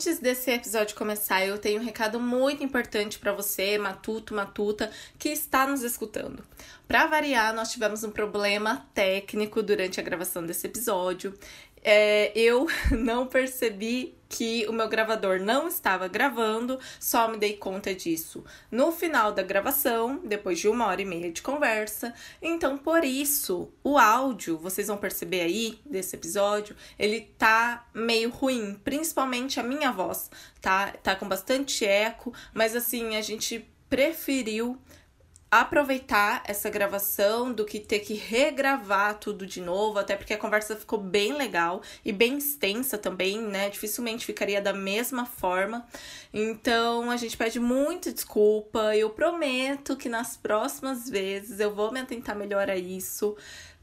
Antes desse episódio começar, eu tenho um recado muito importante para você, matuto, matuta, que está nos escutando. Para variar, nós tivemos um problema técnico durante a gravação desse episódio. É, eu não percebi que o meu gravador não estava gravando, só me dei conta disso no final da gravação, depois de uma hora e meia de conversa. Então, por isso, o áudio, vocês vão perceber aí desse episódio, ele tá meio ruim, principalmente a minha voz, tá? Tá com bastante eco, mas assim, a gente preferiu aproveitar essa gravação do que ter que regravar tudo de novo, até porque a conversa ficou bem legal e bem extensa também, né? Dificilmente ficaria da mesma forma. Então a gente pede muito desculpa. Eu prometo que nas próximas vezes eu vou me atentar melhor a isso,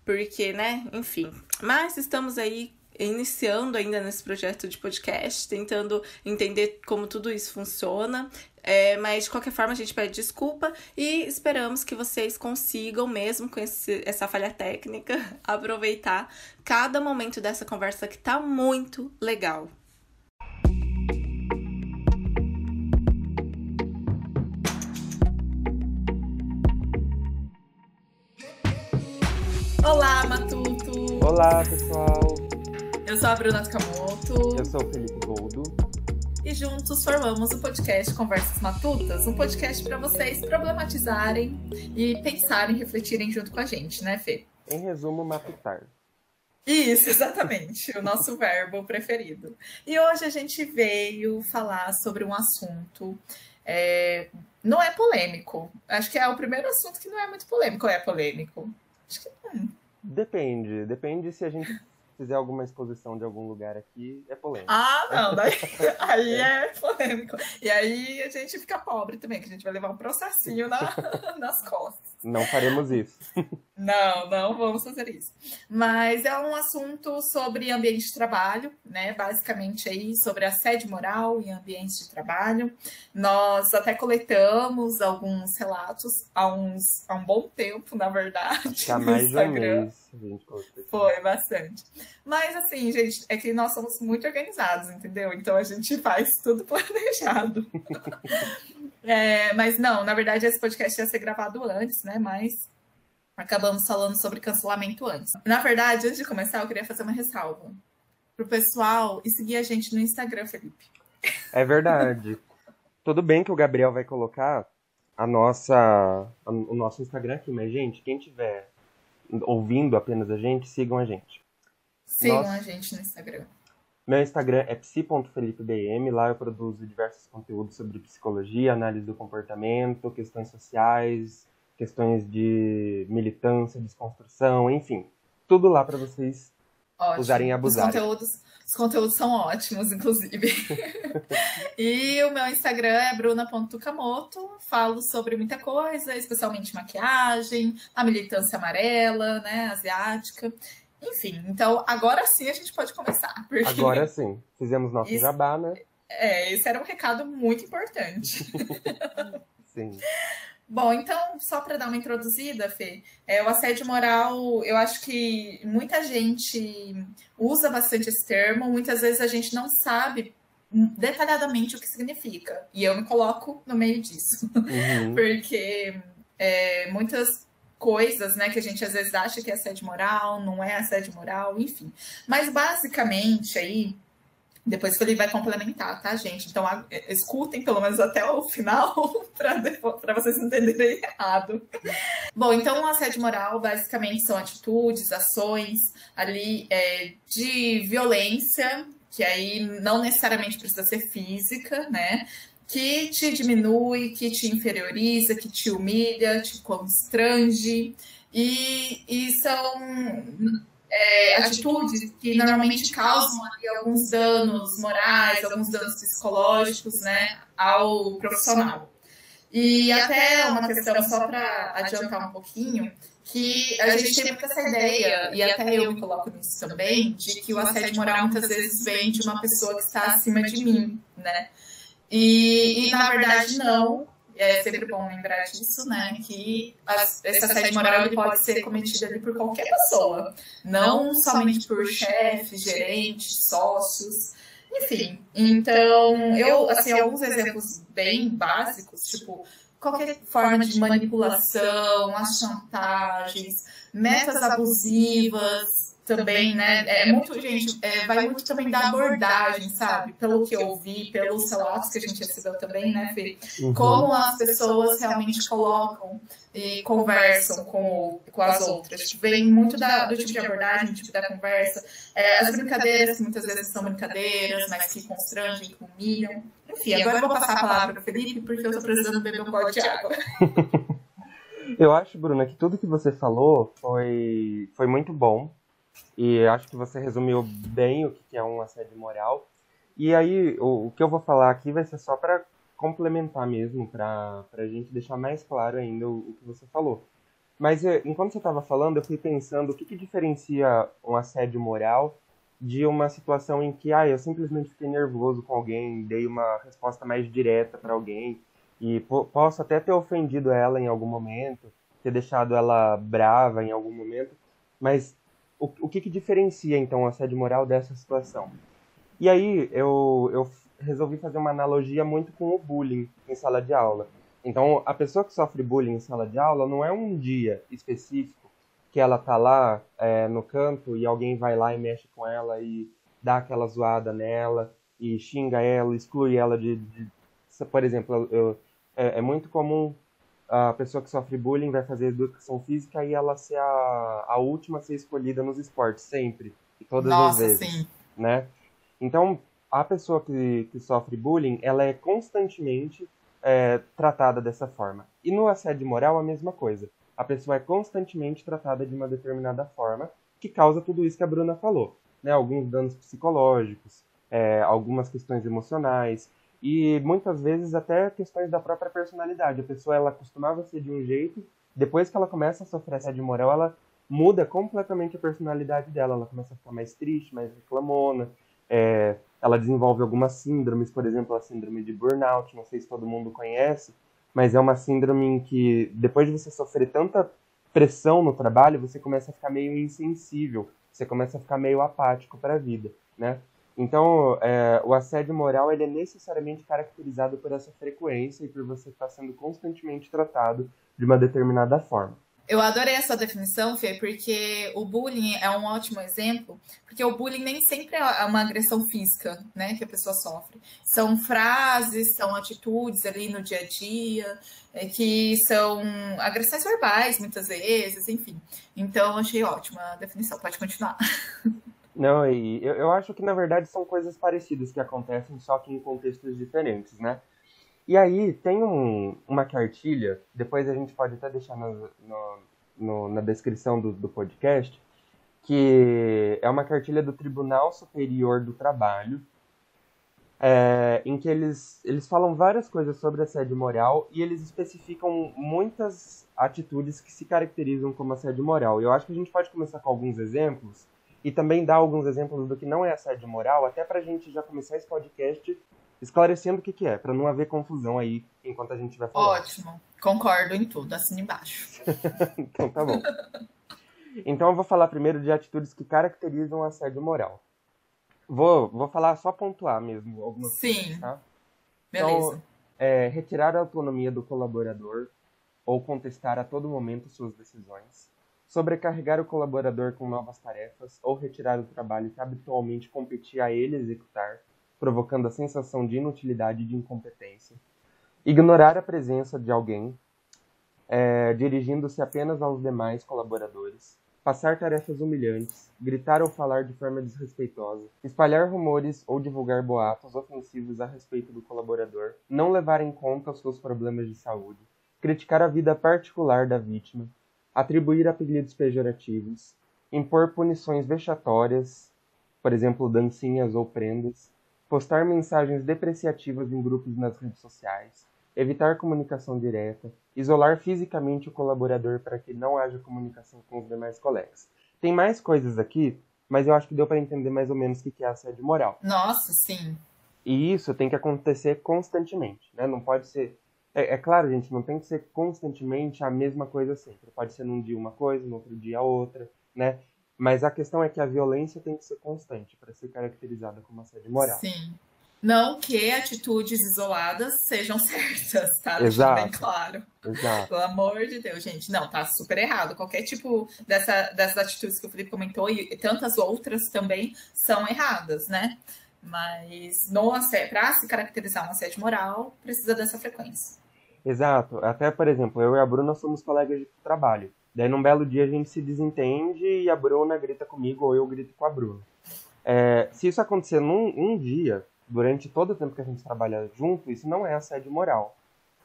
porque, né? Enfim. Mas estamos aí iniciando ainda nesse projeto de podcast, tentando entender como tudo isso funciona. É, mas de qualquer forma, a gente pede desculpa e esperamos que vocês consigam, mesmo com esse, essa falha técnica, aproveitar cada momento dessa conversa que tá muito legal. Olá, Matuto! Olá, pessoal! Eu sou a Bruna Takamoto. Eu sou o Felipe Goldo e juntos formamos o podcast Conversas Matutas, um podcast para vocês problematizarem e pensarem, refletirem junto com a gente, né, Fê? Em resumo, matutar. Isso, exatamente, o nosso verbo preferido. E hoje a gente veio falar sobre um assunto. É, não é polêmico. Acho que é o primeiro assunto que não é muito polêmico. Ou é polêmico? Acho que não. Depende. Depende se a gente fizer alguma exposição de algum lugar aqui, é polêmico. Ah, não, daí, aí é polêmico. E aí a gente fica pobre também, que a gente vai levar um processinho na, nas costas. Não faremos isso. Não, não vamos fazer isso. Mas é um assunto sobre ambiente de trabalho, né? Basicamente aí sobre assédio moral em ambiente de trabalho. Nós até coletamos alguns relatos há, uns, há um bom tempo, na verdade. Há mais de um mês. Foi bastante. Mas assim, gente, é que nós somos muito organizados, entendeu? Então a gente faz tudo planejado. é, mas não, na verdade esse podcast ia ser gravado antes, né? Mas acabamos falando sobre cancelamento antes. Na verdade, antes de começar, eu queria fazer uma ressalva pro pessoal e seguir a gente no Instagram, Felipe. É verdade. Tudo bem que o Gabriel vai colocar a nossa, a, o nosso Instagram aqui, mas gente, quem tiver ouvindo apenas a gente, sigam a gente. Sigam Nossa... a gente no Instagram. Meu Instagram é psi.felipebm. Lá eu produzo diversos conteúdos sobre psicologia, análise do comportamento, questões sociais, questões de militância, desconstrução, enfim. Tudo lá para vocês Ótimo. usarem e abusarem. Os conteúdos, os conteúdos são ótimos, inclusive. e o meu Instagram é bruna.tucamoto. Falo sobre muita coisa, especialmente maquiagem, a militância amarela, né, asiática. Enfim, então agora sim a gente pode começar. Porque... Agora sim. Fizemos nosso Isso... jabá, né? É, esse era um recado muito importante. sim. Bom, então, só para dar uma introduzida, Fê, é, o assédio moral, eu acho que muita gente usa bastante esse termo, muitas vezes a gente não sabe detalhadamente o que significa. E eu me coloco no meio disso. Uhum. Porque é, muitas coisas, né, que a gente às vezes acha que é assédio moral, não é assédio moral, enfim. Mas basicamente aí depois ele vai complementar, tá, gente? Então a, escutem pelo menos até o final para vocês entenderem errado. Bom, então o assédio moral basicamente são atitudes, ações ali é, de violência, que aí não necessariamente precisa ser física, né? Que te diminui, que te inferioriza, que te humilha, te constrange. E, e são é, atitudes que normalmente causam alguns danos morais, alguns danos psicológicos, né, ao profissional. E até uma questão, só para adiantar um pouquinho, que a gente tem essa ideia, e até eu me coloco nisso também, de que o assédio moral muitas vezes vem de uma pessoa que está acima de mim, né? E, e na verdade, não é sempre bom lembrar disso, né? Que as, esse assédio moral pode ser cometido ali por qualquer pessoa, não somente por chefes, gerentes, sócios. Enfim, então eu, assim, alguns exemplos bem básicos, tipo, qualquer forma de manipulação, as chantagens, metas abusivas, também, né? É muito, gente, é, vai muito também da abordagem, sabe? Pelo que eu vi, pelos relatos que a gente recebeu também, né, Fê? Uhum. Como as pessoas realmente colocam e conversam com, com as outras. Tipo, vem muito da, do tipo de abordagem, do tipo da conversa. É, as brincadeiras, que muitas vezes são brincadeiras, mas que constrangem, que humilham. Enfim, agora eu vou passar a palavra para Felipe, porque eu estou precisando beber um pote de água. Eu acho, Bruna, que tudo que você falou foi, foi muito bom. E acho que você resumiu bem o que é um assédio moral. E aí, o, o que eu vou falar aqui vai ser só para complementar mesmo, para a gente deixar mais claro ainda o, o que você falou. Mas eh, enquanto você estava falando, eu fui pensando o que, que diferencia um assédio moral de uma situação em que ah, eu simplesmente fiquei nervoso com alguém, dei uma resposta mais direta para alguém e posso até ter ofendido ela em algum momento, ter deixado ela brava em algum momento, mas o, o que, que diferencia, então, o assédio moral dessa situação? E aí eu, eu resolvi fazer uma analogia muito com o bullying em sala de aula. Então, a pessoa que sofre bullying em sala de aula não é um dia específico que ela tá lá é, no canto e alguém vai lá e mexe com ela e dá aquela zoada nela e xinga ela, exclui ela de... de por exemplo, eu, é, é muito comum a pessoa que sofre bullying vai fazer educação física e ela ser a, a última a ser escolhida nos esportes, sempre. E todas Nossa, as vezes. Sim. Né? Então, a pessoa que, que sofre bullying, ela é constantemente é, tratada dessa forma. E no assédio moral, a mesma coisa. A pessoa é constantemente tratada de uma determinada forma que causa tudo isso que a Bruna falou. Né? Alguns danos psicológicos, é, algumas questões emocionais, e muitas vezes até questões da própria personalidade. A pessoa ela costumava ser de um jeito, depois que ela começa a sofrer assédio moral, ela muda completamente a personalidade dela. Ela começa a ficar mais triste, mais reclamona. É, ela desenvolve algumas síndromes, por exemplo, a síndrome de burnout. Não sei se todo mundo conhece, mas é uma síndrome em que depois de você sofrer tanta pressão no trabalho, você começa a ficar meio insensível, você começa a ficar meio apático para a vida, né? Então, é, o assédio moral ele é necessariamente caracterizado por essa frequência e por você estar sendo constantemente tratado de uma determinada forma. Eu adorei essa definição, Fê, porque o bullying é um ótimo exemplo, porque o bullying nem sempre é uma agressão física, né, que a pessoa sofre. São frases, são atitudes ali no dia a dia, é, que são agressões verbais, muitas vezes, enfim. Então, achei ótima a definição. Pode continuar. Não, e eu, eu acho que na verdade são coisas parecidas que acontecem, só que em contextos diferentes, né? E aí tem um, uma cartilha, depois a gente pode até deixar no, no, no, na descrição do, do podcast, que é uma cartilha do Tribunal Superior do Trabalho, é, em que eles, eles falam várias coisas sobre assédio moral e eles especificam muitas atitudes que se caracterizam como assédio moral. Eu acho que a gente pode começar com alguns exemplos e também dar alguns exemplos do que não é assédio moral, até para a gente já começar esse podcast esclarecendo o que, que é, para não haver confusão aí enquanto a gente vai falar. Ótimo, concordo em tudo, assina embaixo. então tá bom. Então eu vou falar primeiro de atitudes que caracterizam o assédio moral. Vou, vou falar só pontuar mesmo algumas Sim. coisas, tá? Beleza. Então, é, retirar a autonomia do colaborador ou contestar a todo momento suas decisões sobrecarregar o colaborador com novas tarefas ou retirar o trabalho que habitualmente competia a ele executar, provocando a sensação de inutilidade e de incompetência, ignorar a presença de alguém, é, dirigindo-se apenas aos demais colaboradores, passar tarefas humilhantes, gritar ou falar de forma desrespeitosa, espalhar rumores ou divulgar boatos ofensivos a respeito do colaborador, não levar em conta os seus problemas de saúde, criticar a vida particular da vítima, atribuir apelidos pejorativos, impor punições vexatórias, por exemplo, dancinhas ou prendas, postar mensagens depreciativas em grupos nas redes sociais, evitar comunicação direta, isolar fisicamente o colaborador para que não haja comunicação com os demais colegas. Tem mais coisas aqui, mas eu acho que deu para entender mais ou menos o que é assédio moral. Nossa, sim. E isso tem que acontecer constantemente, né? Não pode ser é, é, claro, gente, não tem que ser constantemente a mesma coisa sempre. Pode ser num dia uma coisa, no outro dia outra, né? Mas a questão é que a violência tem que ser constante para ser caracterizada como assédio moral. Sim. Não que atitudes isoladas sejam certas, tá? Exato. Bem claro. Exato. Pelo amor de Deus, gente. Não, tá super errado. Qualquer tipo dessa, dessas atitudes que o Felipe comentou e tantas outras também são erradas, né? Mas para se caracterizar um assédio moral, precisa dessa frequência. Exato. Até, por exemplo, eu e a Bruna somos colegas de trabalho. Daí, num belo dia, a gente se desentende e a Bruna grita comigo ou eu grito com a Bruna. É, se isso acontecer num um dia, durante todo o tempo que a gente trabalha junto, isso não é assédio moral.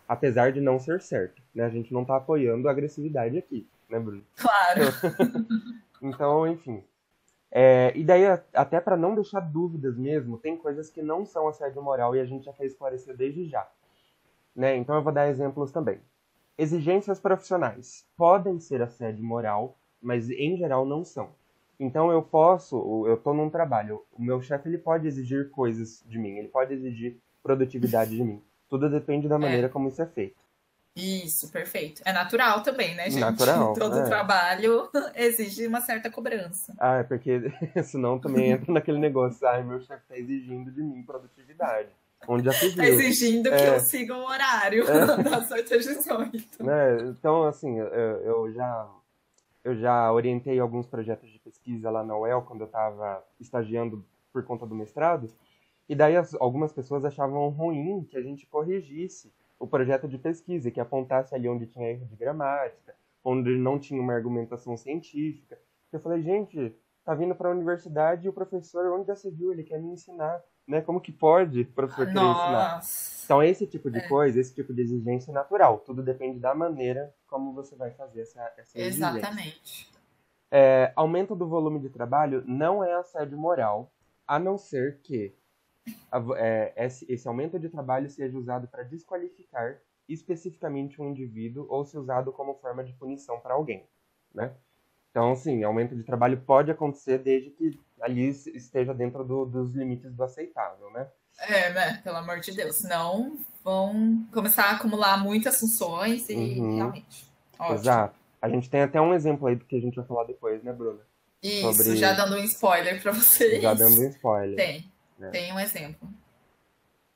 Apesar de não ser certo. Né? A gente não está apoiando a agressividade aqui, né, Bruno? Claro. então, enfim. É, e daí, até para não deixar dúvidas mesmo, tem coisas que não são assédio moral e a gente já quer esclarecer desde já. Né? Então eu vou dar exemplos também. Exigências profissionais podem ser assédio moral, mas em geral não são. Então eu posso, eu estou num trabalho, o meu chefe ele pode exigir coisas de mim, ele pode exigir produtividade de mim. Tudo depende da maneira é. como isso é feito. Isso, perfeito. É natural também, né, gente? Natural. Todo é. trabalho exige uma certa cobrança. Ah, é porque senão também entra naquele negócio, ah, meu chefe está exigindo de mim produtividade. Onde já se Tá exigindo é. que eu siga o horário é. das 8 às 18. Né? Então, assim, eu, eu já eu já orientei alguns projetos de pesquisa lá na UEL quando eu estava estagiando por conta do mestrado. E daí as, algumas pessoas achavam ruim que a gente corrigisse o projeto de pesquisa, que apontasse ali onde tinha erro de gramática, onde não tinha uma argumentação científica. Eu falei, gente, tá vindo para a universidade e o professor, onde já se viu, ele quer me ensinar, né? Como que pode o professor querer ensinar? Então, esse tipo de é. coisa, esse tipo de exigência é natural. Tudo depende da maneira como você vai fazer essa, essa exigência. Exatamente. É, aumento do volume de trabalho não é assédio moral, a não ser que é, esse, esse aumento de trabalho seja usado para desqualificar especificamente um indivíduo ou se usado como forma de punição para alguém, né? Então, sim, aumento de trabalho pode acontecer desde que ali esteja dentro do, dos limites do aceitável, né? É, né? Pelo amor de Deus. Senão vão começar a acumular muitas funções e uhum. realmente. Ótimo. Exato. A gente tem até um exemplo aí do que a gente vai falar depois, né, Bruna? Isso, Sobre... já dando um spoiler para vocês. Já dando um spoiler. Tem. Né? Tem um exemplo.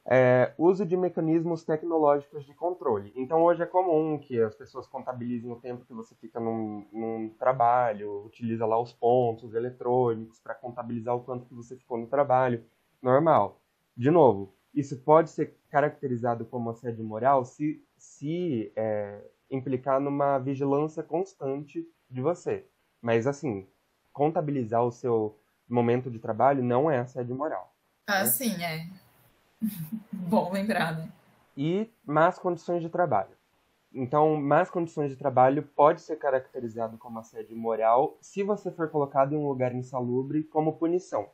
É, uso de mecanismos tecnológicos de controle. Então, hoje é comum que as pessoas contabilizem o tempo que você fica num, num trabalho, utiliza lá os pontos eletrônicos para contabilizar o quanto que você ficou no trabalho. Normal. De novo, isso pode ser caracterizado como assédio moral se, se é, implicar numa vigilância constante de você. Mas, assim, contabilizar o seu momento de trabalho não é assédio moral. Ah, né? sim, é. Bom lembrar, né? E más condições de trabalho. Então, más condições de trabalho pode ser caracterizado como assédio moral se você for colocado em um lugar insalubre como punição.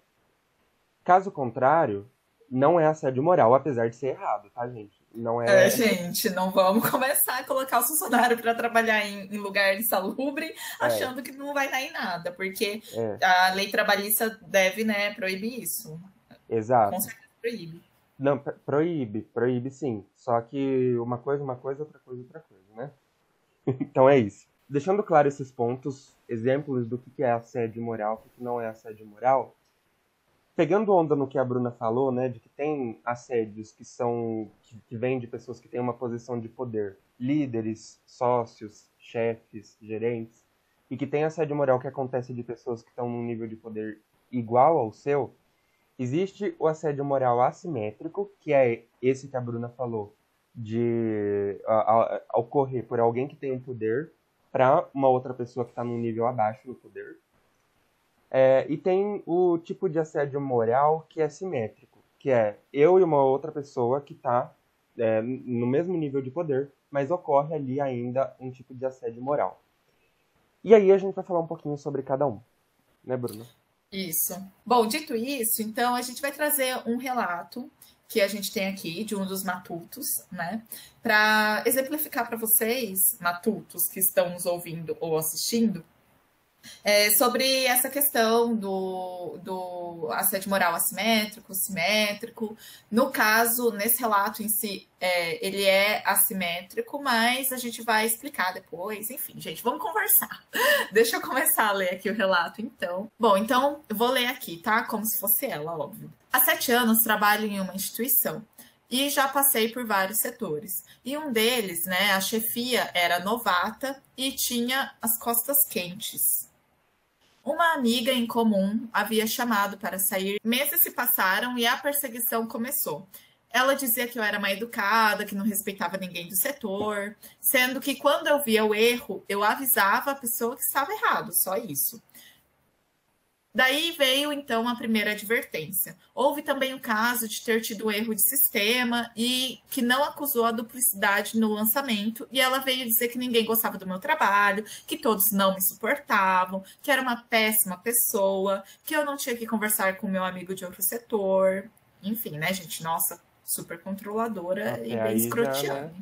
Caso contrário, não é assédio moral, apesar de ser errado, tá, gente? Não é... é gente, não vamos começar a colocar o funcionário para trabalhar em, em, lugar insalubre é. achando é. que não vai dar em nada, porque é. a lei trabalhista deve, né, proibir isso. Exato. Com certeza proíbe. Não, proíbe, proíbe sim. Só que uma coisa, uma coisa, outra coisa, outra coisa, né? então é isso. Deixando claro esses pontos, exemplos do que é assédio moral, o que não é assédio moral, pegando onda no que a Bruna falou, né, de que tem assédios que são que, que vêm de pessoas que têm uma posição de poder, líderes, sócios, chefes, gerentes, e que tem assédio moral que acontece de pessoas que estão num nível de poder igual ao seu, Existe o assédio moral assimétrico, que é esse que a Bruna falou, de a, a, ocorrer por alguém que tem um poder para uma outra pessoa que está num nível abaixo do poder. É, e tem o tipo de assédio moral que é simétrico, que é eu e uma outra pessoa que está é, no mesmo nível de poder, mas ocorre ali ainda um tipo de assédio moral. E aí a gente vai falar um pouquinho sobre cada um, né, Bruna? Isso. Bom, dito isso, então a gente vai trazer um relato que a gente tem aqui de um dos matutos, né? Para exemplificar para vocês, matutos que estão nos ouvindo ou assistindo, É, sobre essa questão do, do assédio moral assimétrico, simétrico. No caso, nesse relato em si, é, ele é assimétrico, mas a gente vai explicar depois. Enfim, gente, vamos conversar. Deixa eu começar a ler aqui o relato, então. Bom, então, eu vou ler aqui, tá? Como se fosse ela, óbvio. Há sete anos trabalho em uma instituição e já passei por vários setores. E um deles, né, a chefia era novata e tinha as costas quentes. Uma amiga em comum havia chamado para sair. Meses se passaram e a perseguição começou. Ela dizia que eu era mal educada, que não respeitava ninguém do setor, sendo que quando eu via o erro, eu avisava a pessoa que estava errado, só isso. Daí veio então a primeira advertência. Houve também o caso de ter tido erro de sistema e que não acusou a duplicidade no lançamento, e ela veio dizer que ninguém gostava do meu trabalho, que todos não me suportavam, que era uma péssima pessoa, que eu não tinha que conversar com meu amigo de outro setor. Enfim, né, gente? Nossa, super controladora Até e bem escrotiana.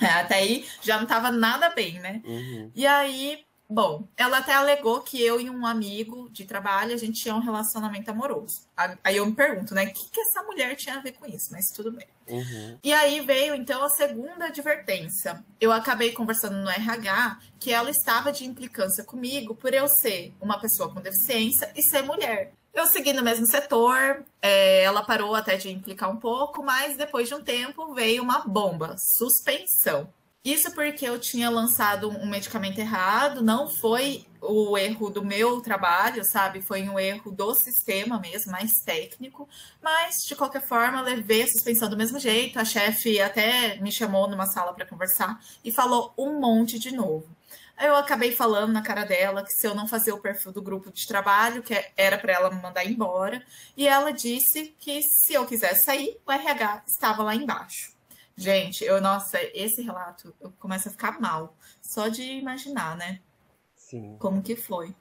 Né? Até aí já não estava nada bem, né? Uhum. E aí Bom, ela até alegou que eu e um amigo de trabalho, a gente tinha um relacionamento amoroso. Aí eu me pergunto, né, o que, que essa mulher tinha a ver com isso? Mas tudo bem. Uhum. E aí veio, então, a segunda advertência. Eu acabei conversando no RH que ela estava de implicância comigo por eu ser uma pessoa com deficiência e ser mulher. Eu segui no mesmo setor, é, ela parou até de implicar um pouco, mas depois de um tempo veio uma bomba, suspensão. Isso porque eu tinha lançado um medicamento errado, não foi o erro do meu trabalho, sabe? Foi um erro do sistema mesmo, mais técnico. Mas, de qualquer forma, levei a suspensão do mesmo jeito. A chefe até me chamou numa sala para conversar e falou um monte de novo. Eu acabei falando na cara dela que se eu não fazer o perfil do grupo de trabalho, que era para ela me mandar embora, e ela disse que se eu quisesse sair, o RH estava lá embaixo. Gente, eu, nossa, esse relato eu começo a ficar mal, só de imaginar, né? Sim. Como que foi.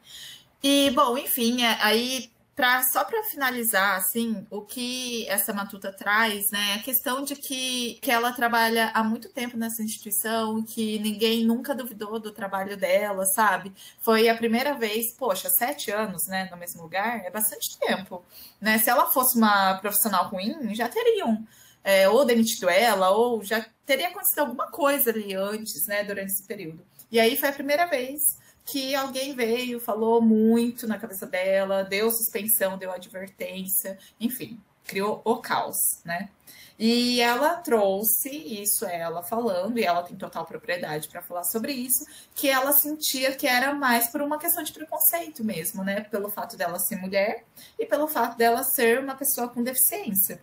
E, bom, enfim, é, aí, pra, só para finalizar, assim, o que essa matuta traz, né, a questão de que, que ela trabalha há muito tempo nessa instituição, que ninguém nunca duvidou do trabalho dela, sabe? Foi a primeira vez, poxa, sete anos, né, no mesmo lugar, é bastante tempo, né? Se ela fosse uma profissional ruim, já teriam é, ou demitido ela, ou já teria acontecido alguma coisa ali antes, né, durante esse período. E aí foi a primeira vez que alguém veio, falou muito na cabeça dela, deu suspensão, deu advertência, enfim, criou o caos, né? E ela trouxe isso, ela falando, e ela tem total propriedade para falar sobre isso, que ela sentia que era mais por uma questão de preconceito mesmo, né? Pelo fato dela ser mulher e pelo fato dela ser uma pessoa com deficiência.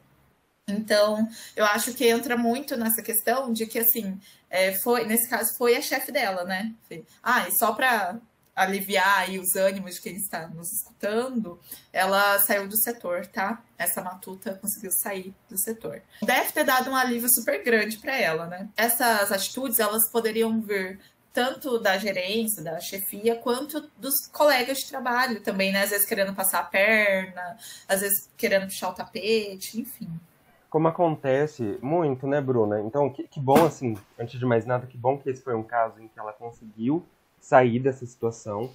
Então, eu acho que entra muito nessa questão de que, assim, é, foi, nesse caso, foi a chefe dela, né? Ah, e só para aliviar aí os ânimos de quem está nos escutando, ela saiu do setor, tá? Essa matuta conseguiu sair do setor. Deve ter dado um alívio super grande para ela, né? Essas atitudes, elas poderiam vir tanto da gerência, da chefia, quanto dos colegas de trabalho também, né? Às vezes querendo passar a perna, às vezes querendo puxar o tapete, enfim como acontece muito, né, Bruna? Então, que, que, bom, assim, antes de mais nada, que bom que esse foi um caso em que ela conseguiu sair dessa situação.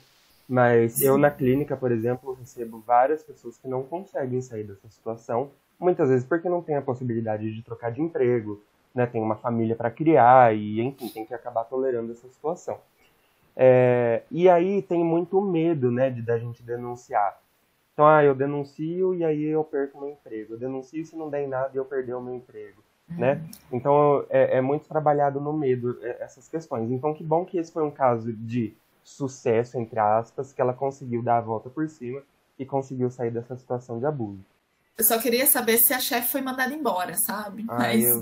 Mas Sim. eu, na clínica, por exemplo, recebo várias pessoas que não conseguem sair dessa situação, muitas vezes porque não tem a possibilidade de trocar de emprego, né, tem uma família para criar e, enfim, tem que acabar tolerando essa situação. É, e aí tem muito medo, né, de da gente denunciar. Então, ah, eu denuncio e aí eu perco meu emprego. Eu denuncio se não der em nada e eu perder o meu emprego. Uhum. Né? Então, é, é, muito trabalhado no medo é, essas questões. Então, que bom que esse foi um caso de sucesso, entre aspas, que ela conseguiu dar a volta por cima e conseguiu sair dessa situação de abuso. Eu só queria saber se a chefe foi mandada embora, sabe? Ah, Mas eu...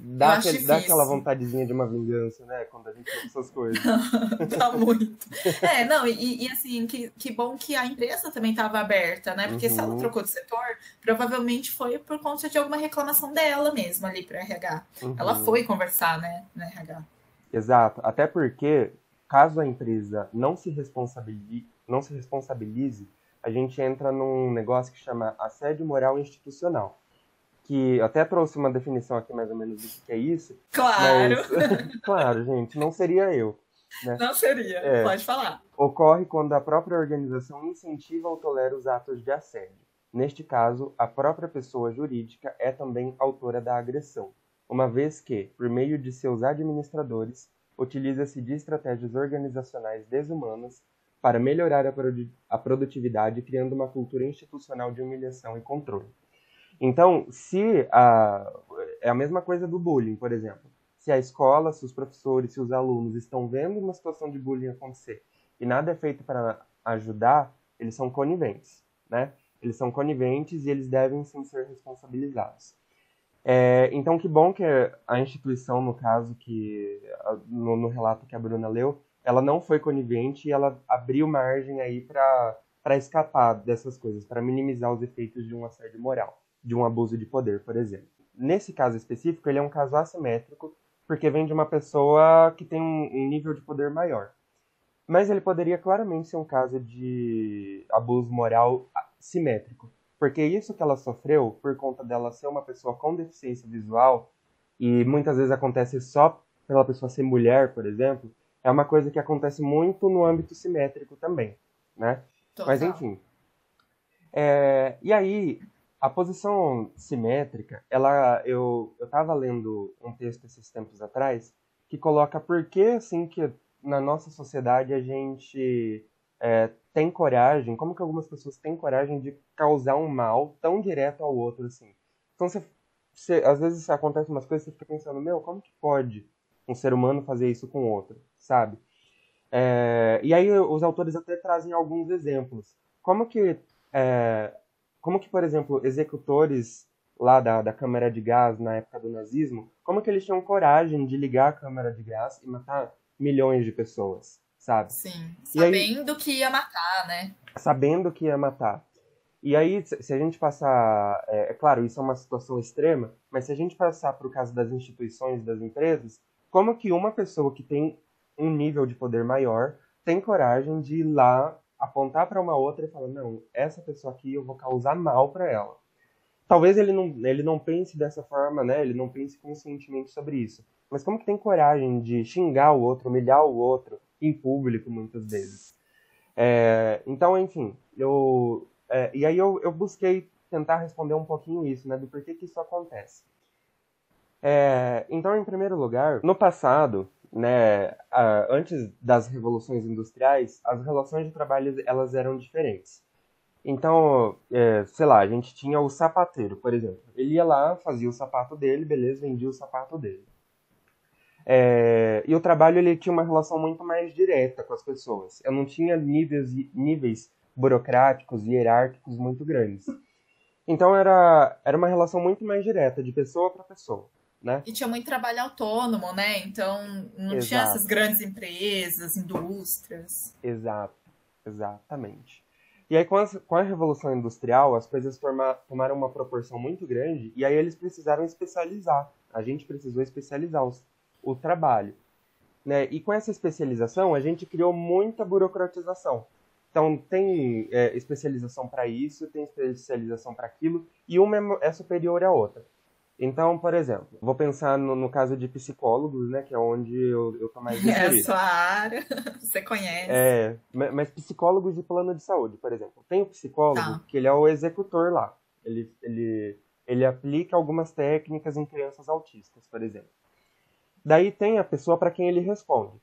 dá, eu aquele, dá aquela vontadezinha de uma vingança, né? Quando a gente faz essas coisas. dá muito. É, não, e, e, assim, que, que bom que a empresa também estava aberta, né? Porque uhum. se ela uhum. trocou de setor, provavelmente foi por conta de alguma reclamação dela mesmo ali para RH. Uhum. Ela foi conversar, né, na RH. Exato. Até porque, caso a empresa não se responsabilize, não se responsabilize a gente entra num negócio que chama assédio moral institucional. Que até trouxe uma definição aqui mais ou menos do que é isso. Claro! Mas, claro, gente, não seria eu. Né? Não seria, é, pode falar. Ocorre quando a própria organização incentiva ou tolera os atos de assédio. Neste caso, a própria pessoa jurídica é também autora da agressão, uma vez que, por meio de seus administradores, utiliza-se de estratégias organizacionais desumanas para melhorar a produtividade, criando uma cultura institucional de humilhação e controle. Então, se a, é a mesma coisa do bullying, por exemplo. Se a escola, se os professores, se os alunos estão vendo uma situação de bullying acontecer e nada é feito para ajudar, eles são coniventes, né? Eles são coniventes e eles devem sim ser responsabilizados. É, então, que bom que a instituição, no caso, que no, no, relato que a Bruna leu, ela não foi conivente e ela abriu margem aí para escapar dessas coisas, para minimizar os efeitos de um assédio moral, de um abuso de poder, por exemplo. Nesse caso específico, ele é um caso assimétrico, porque vem de uma pessoa que tem um nível de poder maior. Mas ele poderia claramente ser um caso de abuso moral simétrico porque isso que ela sofreu, por conta dela ser uma pessoa com deficiência visual, e muitas vezes acontece só pela pessoa ser mulher, por exemplo, é uma coisa que acontece muito no âmbito simétrico também, né? Total. Mas enfim. É, e aí, a posição simétrica, ela, eu, eu tava lendo um texto esses tempos atrás que coloca por que, assim, que na nossa sociedade a gente é, tem coragem, como que algumas pessoas têm coragem de causar um mal tão direto ao outro, assim. Então, você, você, às vezes acontece umas coisas você fica pensando, meu, como que pode um ser humano fazer isso com outro, sabe? É, e aí os autores até trazem alguns exemplos. Como que, é, como que por exemplo, executores lá da, da câmara de gás na época do nazismo, como que eles tinham coragem de ligar a câmara de gás e matar milhões de pessoas? sabe? Sim, sabendo aí, que ia matar, né? Sabendo que ia matar. E aí, se a gente passar. É, é claro, isso é uma situação extrema, mas se a gente passar para o caso das instituições, das empresas, como que uma pessoa que tem um nível de poder maior tem coragem de ir lá apontar para uma outra e falar: não, essa pessoa aqui eu vou causar mal para ela. Talvez ele não, ele não pense dessa forma, né? Ele não pense conscientemente sobre isso. Mas como que tem coragem de xingar o outro, humilhar o outro, em público muitas vezes. É, então, enfim, eu é, e aí eu, eu busquei tentar responder um pouquinho isso, né, do porquê que isso acontece. É, então, em primeiro lugar, no passado, né, antes das revoluções industriais, as relações de trabalho elas eram diferentes. Então, é, sei lá, a gente tinha o sapateiro, por exemplo. Ele ia lá, fazia o sapato dele, beleza, vendia o sapato dele. É, e o trabalho ele tinha uma relação muito mais direta com as pessoas. Eu não tinha níveis, níveis burocráticos e hierárquicos muito grandes. Então era, era uma relação muito mais direta, de pessoa para pessoa. Né? E tinha muito trabalho autônomo, né? Então não Exato. tinha essas grandes empresas, indústrias. Exato, exatamente. E aí, com a, com a Revolução Industrial, as coisas tomaram uma proporção muito grande e aí eles precisaram especializar. A gente precisou especializar os, o trabalho. Né? E com essa especialização, a gente criou muita burocratização. Então, tem é, especialização para isso, tem especialização para aquilo, e uma é, é superior à outra. Então, por exemplo, vou pensar no, no, caso de psicólogos, né, que é onde eu, eu tô mais inserido. É a sua área, você conhece. É, mas psicólogos de plano de saúde, por exemplo. Tem o psicólogo tá. que ele é o executor lá. Ele, ele, ele aplica algumas técnicas em crianças autistas, por exemplo. Daí tem a pessoa para quem ele responde.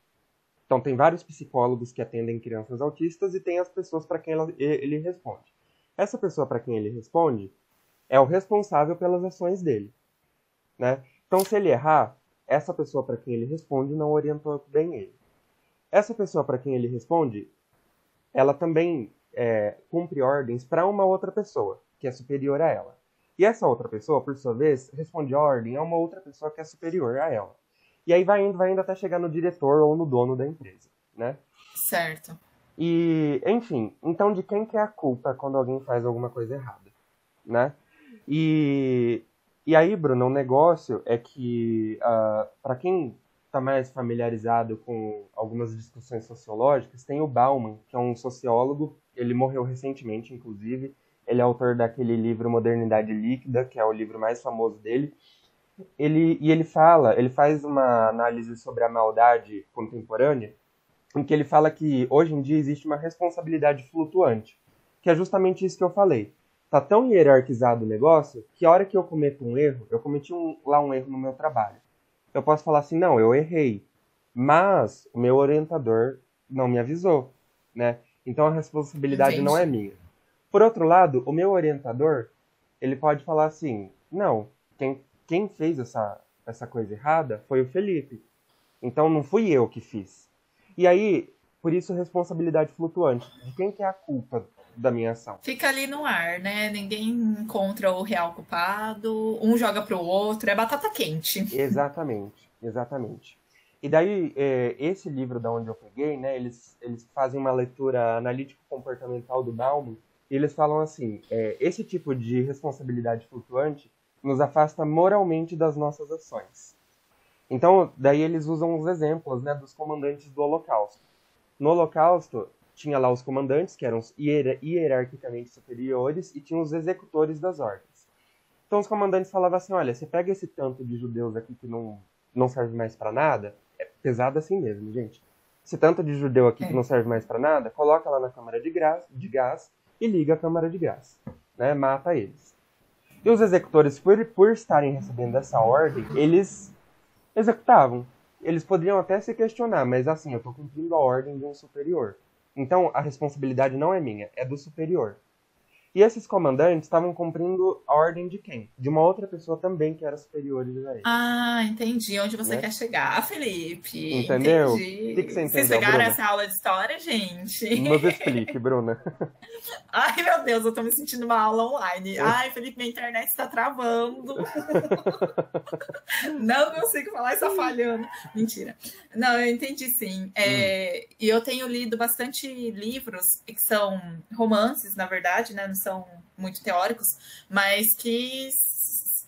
Então tem vários psicólogos que atendem crianças autistas e tem as pessoas para quem ela, ele responde. Essa pessoa para quem ele responde é o responsável pelas ações dele, né? Então se ele errar, essa pessoa para quem ele responde não orientou bem ele. Essa pessoa para quem ele responde, ela também é, cumpre ordens para uma outra pessoa que é superior a ela. E essa outra pessoa, por sua vez, responde ordem a uma outra pessoa que é superior a ela. E aí vai indo, vai indo até chegar no diretor ou no dono da empresa, né? Certo. E, enfim, então de quem que é a culpa quando alguém faz alguma coisa errada, né? E, e aí, Bruno, um negócio é que, uh, ah, para quem está mais familiarizado com algumas discussões sociológicas, tem o Bauman, que é um sociólogo, ele morreu recentemente, inclusive, ele é autor daquele livro Modernidade Líquida, que é o livro mais famoso dele, ele, e ele fala, ele faz uma análise sobre a maldade contemporânea, em que ele fala que hoje em dia existe uma responsabilidade flutuante, que é justamente isso que eu falei. Tá tão hierarquizado o negócio que a hora que eu cometo um erro, eu cometi um, lá um erro no meu trabalho. Eu posso falar assim, não, eu errei, mas o meu orientador não me avisou, né? Então a responsabilidade Entendi. não é minha. Por outro lado, o meu orientador, ele pode falar assim, não, quem, quem fez essa, essa coisa errada foi o Felipe. Então não fui eu que fiz. E aí, por isso responsabilidade flutuante. De quem que é a culpa da minha ação? Fica ali no ar, né? Ninguém encontra o real culpado, um joga pro outro, é batata quente. Exatamente, exatamente. E daí, é, esse livro da onde eu peguei, né, eles, eles fazem uma leitura analítico-comportamental do Bauman, e eles falam assim, é, esse tipo de responsabilidade flutuante nos afasta moralmente das nossas ações. Então, daí eles usam os exemplos né, dos comandantes do Holocausto. No Holocausto, tinha lá os comandantes, que eram hierarquicamente superiores, e tinha os executores das ordens. Então, os comandantes falavam assim: olha, você pega esse tanto de judeus aqui que não, não serve mais para nada, é pesado assim mesmo, gente. Esse tanto de judeu aqui que é. não serve mais para nada, coloca lá na câmara de, gás, de gás e liga a câmara de gás. Né? Mata eles. E os executores, por, por estarem recebendo essa ordem, eles executavam. Eles poderiam até se questionar, mas assim, eu estou cumprindo a ordem de um superior. Então a responsabilidade não é minha, é do superior. E esses comandantes estavam cumprindo a ordem de quem? De uma outra pessoa também que era superior a eles. Ah, entendi onde você né? quer chegar, Felipe. Entendeu? Entendi. O que, que você entendeu, Vocês pegaram Bruna? essa aula de história, gente? Nos explique, Bruna. Ai, meu Deus, eu tô me sentindo uma aula online. Ai, Felipe, minha internet está travando. Não consigo falar, está falhando. Mentira. Não, eu entendi sim. É, hum. E eu tenho lido bastante livros que são romances, na verdade, né? São muito teóricos, mas que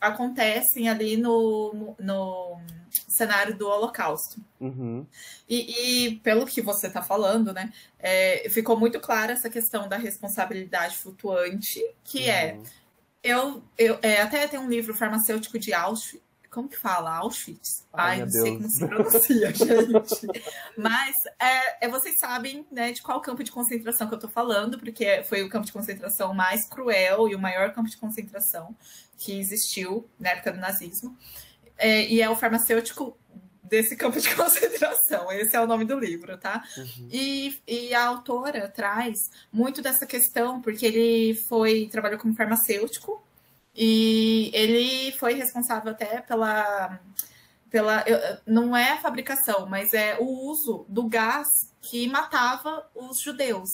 acontecem ali no, no cenário do Holocausto. Uhum. E, e, pelo que você está falando, né, é, ficou muito clara essa questão da responsabilidade flutuante, que é, uhum. é eu, eu é, até tem um livro farmacêutico de Auschwitz, como que fala? Auschwitz? Ai, Ai não sei como se pronuncia, gente. Mas é, é, vocês sabem né, de qual campo de concentração que eu tô falando, porque foi o campo de concentração mais cruel e o maior campo de concentração que existiu na época do nazismo. É, e é o farmacêutico desse campo de concentração. Esse é o nome do livro, tá? Uhum. E, e a autora traz muito dessa questão, porque ele foi trabalhou como farmacêutico e ele foi responsável até pela. pela não é a fabricação, mas é o uso do gás que matava os judeus.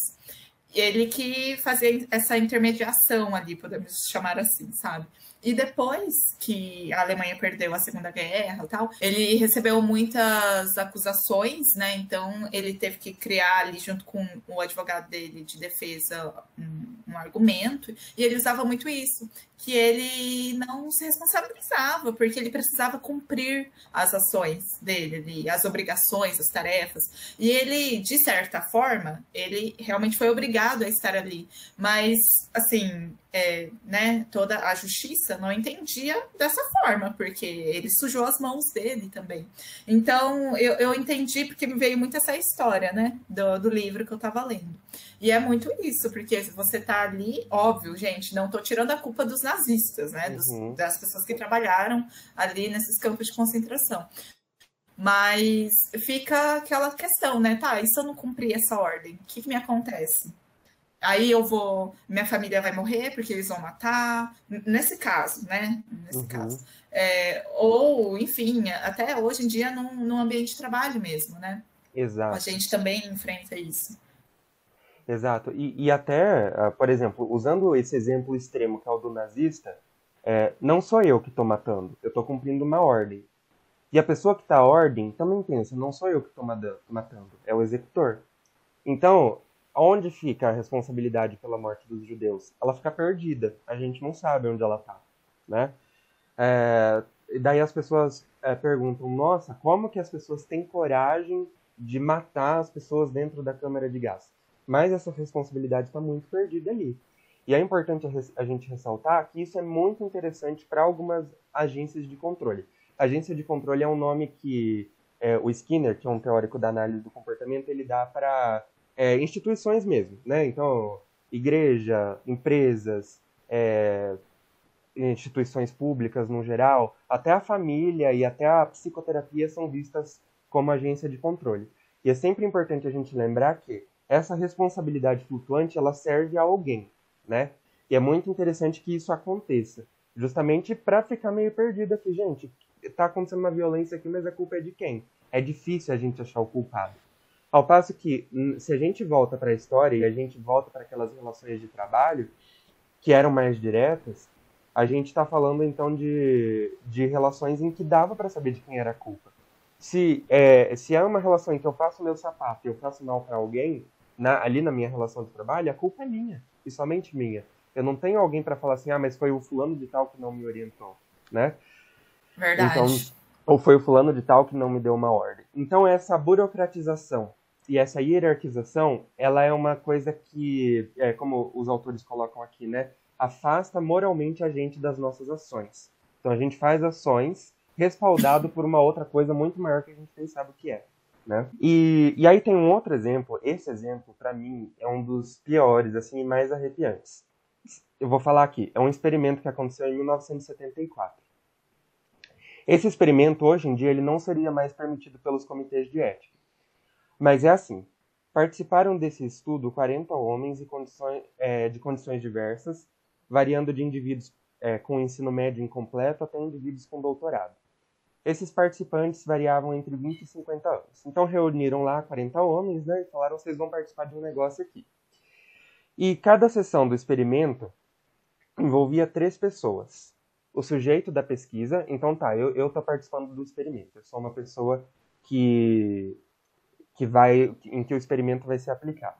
Ele que fazia essa intermediação ali, podemos chamar assim, sabe? E depois que a Alemanha perdeu a Segunda Guerra e tal, ele recebeu muitas acusações, né? Então ele teve que criar ali, junto com o advogado dele de defesa, um, um argumento. E ele usava muito isso, que ele não se responsabilizava, porque ele precisava cumprir as ações dele, as obrigações, as tarefas. E ele, de certa forma, ele realmente foi obrigado a estar ali. Mas, assim, é, né, toda a justiça não entendia dessa forma, porque ele sujou as mãos dele também. Então, eu, eu entendi porque me veio muito essa história, né, do, do livro que eu estava lendo. E é muito isso, porque você tá ali, óbvio, gente, não tô tirando a culpa dos nazistas, né, dos, uhum. das pessoas que trabalharam ali nesses campos de concentração. Mas fica aquela questão, né? Tá, e se eu não cumprir essa ordem? O que, que me acontece? aí eu vou, minha família vai morrer porque eles vão matar, nesse caso, né? Nesse uhum. caso. É, ou, enfim, até hoje em dia num, num ambiente de trabalho mesmo, né? Exato. A gente também enfrenta isso. Exato. E, e até, ah, por exemplo, usando esse exemplo extremo que é o do nazista, é, não sou eu que estou matando, eu estou cumprindo uma ordem. E a pessoa que está à ordem também pensa, não sou eu que estou matando, é o executor. Então, Onde fica a responsabilidade pela morte dos judeus? Ela fica perdida. A gente não sabe onde ela está, né? É, daí as pessoas é, perguntam: Nossa, como que as pessoas têm coragem de matar as pessoas dentro da câmara de gás? Mas essa responsabilidade está muito perdida ali. E é importante a gente ressaltar que isso é muito interessante para algumas agências de controle. Agência de controle é um nome que é, o Skinner, que é um teórico da análise do comportamento, ele dá para é, instituições mesmo, né? Então, igreja, empresas, é, instituições públicas no geral, até a família e até a psicoterapia são vistas como agência de controle. E é sempre importante a gente lembrar que essa responsabilidade flutuante ela serve a alguém, né? E é muito interessante que isso aconteça, justamente para ficar meio perdido aqui, gente. Tá acontecendo uma violência aqui, mas a culpa é de quem? É difícil a gente achar o culpado. Ao passo que, hum, se a gente volta para a história e a gente volta para aquelas relações de trabalho que eram mais diretas, a gente está falando então de, de relações em que dava para saber de quem era a culpa. Se é, se é uma relação em que eu faço meu sapato e eu faço mal para alguém, na, ali na minha relação de trabalho, a culpa é minha, e somente minha. Eu não tenho alguém para falar assim, ah, mas foi o fulano de tal que não me orientou, né? Verdade. Então, ou foi o fulano de tal que não me deu uma ordem. Então essa burocratização e essa hierarquização, ela é uma coisa que, é, como os autores colocam aqui, né, afasta moralmente a gente das nossas ações. Então a gente faz ações respaldado por uma outra coisa muito maior que a gente nem sabe o que é. Né? E, e aí tem um outro exemplo. Esse exemplo, para mim, é um dos piores, assim, mais arrepiantes. Eu vou falar aqui. É um experimento que aconteceu em 1974. Esse experimento, hoje em dia, ele não seria mais permitido pelos comitês de ética. Mas é assim. Participaram desse estudo 40 homens condições, é, de condições diversas, variando de indivíduos é, com ensino médio incompleto até indivíduos com doutorado. Esses participantes variavam entre 20 e 50 anos. Então reuniram lá 40 homens né, e falaram: vocês vão participar de um negócio aqui. E cada sessão do experimento envolvia três pessoas. O sujeito da pesquisa, então tá, eu estou participando do experimento. Eu sou uma pessoa que, que vai, em que o experimento vai ser aplicado.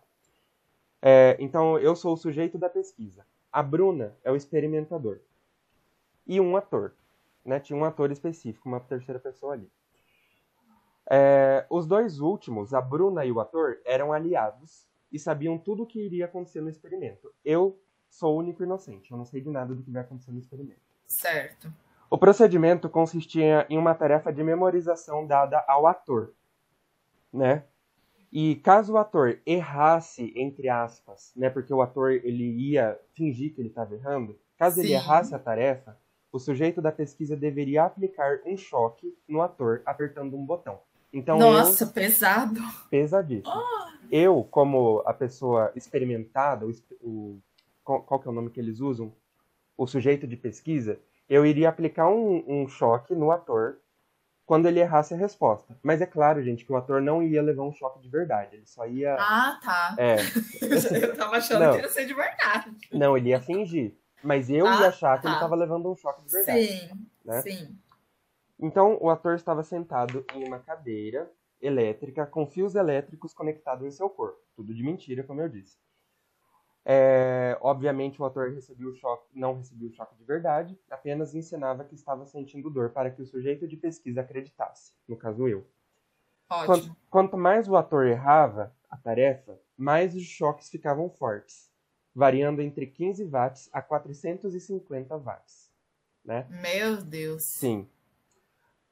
É, então eu sou o sujeito da pesquisa. A Bruna é o experimentador. E um ator né, tinha um ator específico, uma terceira pessoa ali. É, os dois últimos, a Bruna e o ator, eram aliados e sabiam tudo o que iria acontecer no experimento. Eu sou o único inocente, eu não sei de nada do que vai acontecer no experimento. Certo. O procedimento consistia em uma tarefa de memorização dada ao ator, né? E caso o ator errasse, entre aspas, né, porque o ator ele ia fingir que ele estava errando, caso Sim. ele errasse a tarefa, o sujeito da pesquisa deveria aplicar um choque no ator apertando um botão. Então, Nossa, eu, pesado. Pesadíssimo. Oh. Eu, como a pessoa experimentada, o, o, qual, que é o nome que eles usam? O sujeito de pesquisa, eu iria aplicar um, um choque no ator quando ele errasse a resposta. Mas é claro, gente, que o ator não ia levar um choque de verdade. Ele só ia. Ah, tá. É. eu tava achando não. que ia ser de verdade. Não, ele ia fingir. Mas eu ah, ia achar que tá. ele estava levando um choque de verdade. Sim, né? sim. Então, o ator estava sentado em uma cadeira elétrica com fios elétricos conectados em seu corpo. Tudo de mentira, como eu disse. É, obviamente, o ator recebeu choque, não recebeu o choque de verdade, apenas ensinava que estava sentindo dor para que o sujeito de pesquisa acreditasse, no caso eu. Ótimo. Quanto, quanto mais o ator errava a tarefa, mais os choques ficavam fortes variando entre 15 watts a 450 watts. Né? Meu Deus! Sim.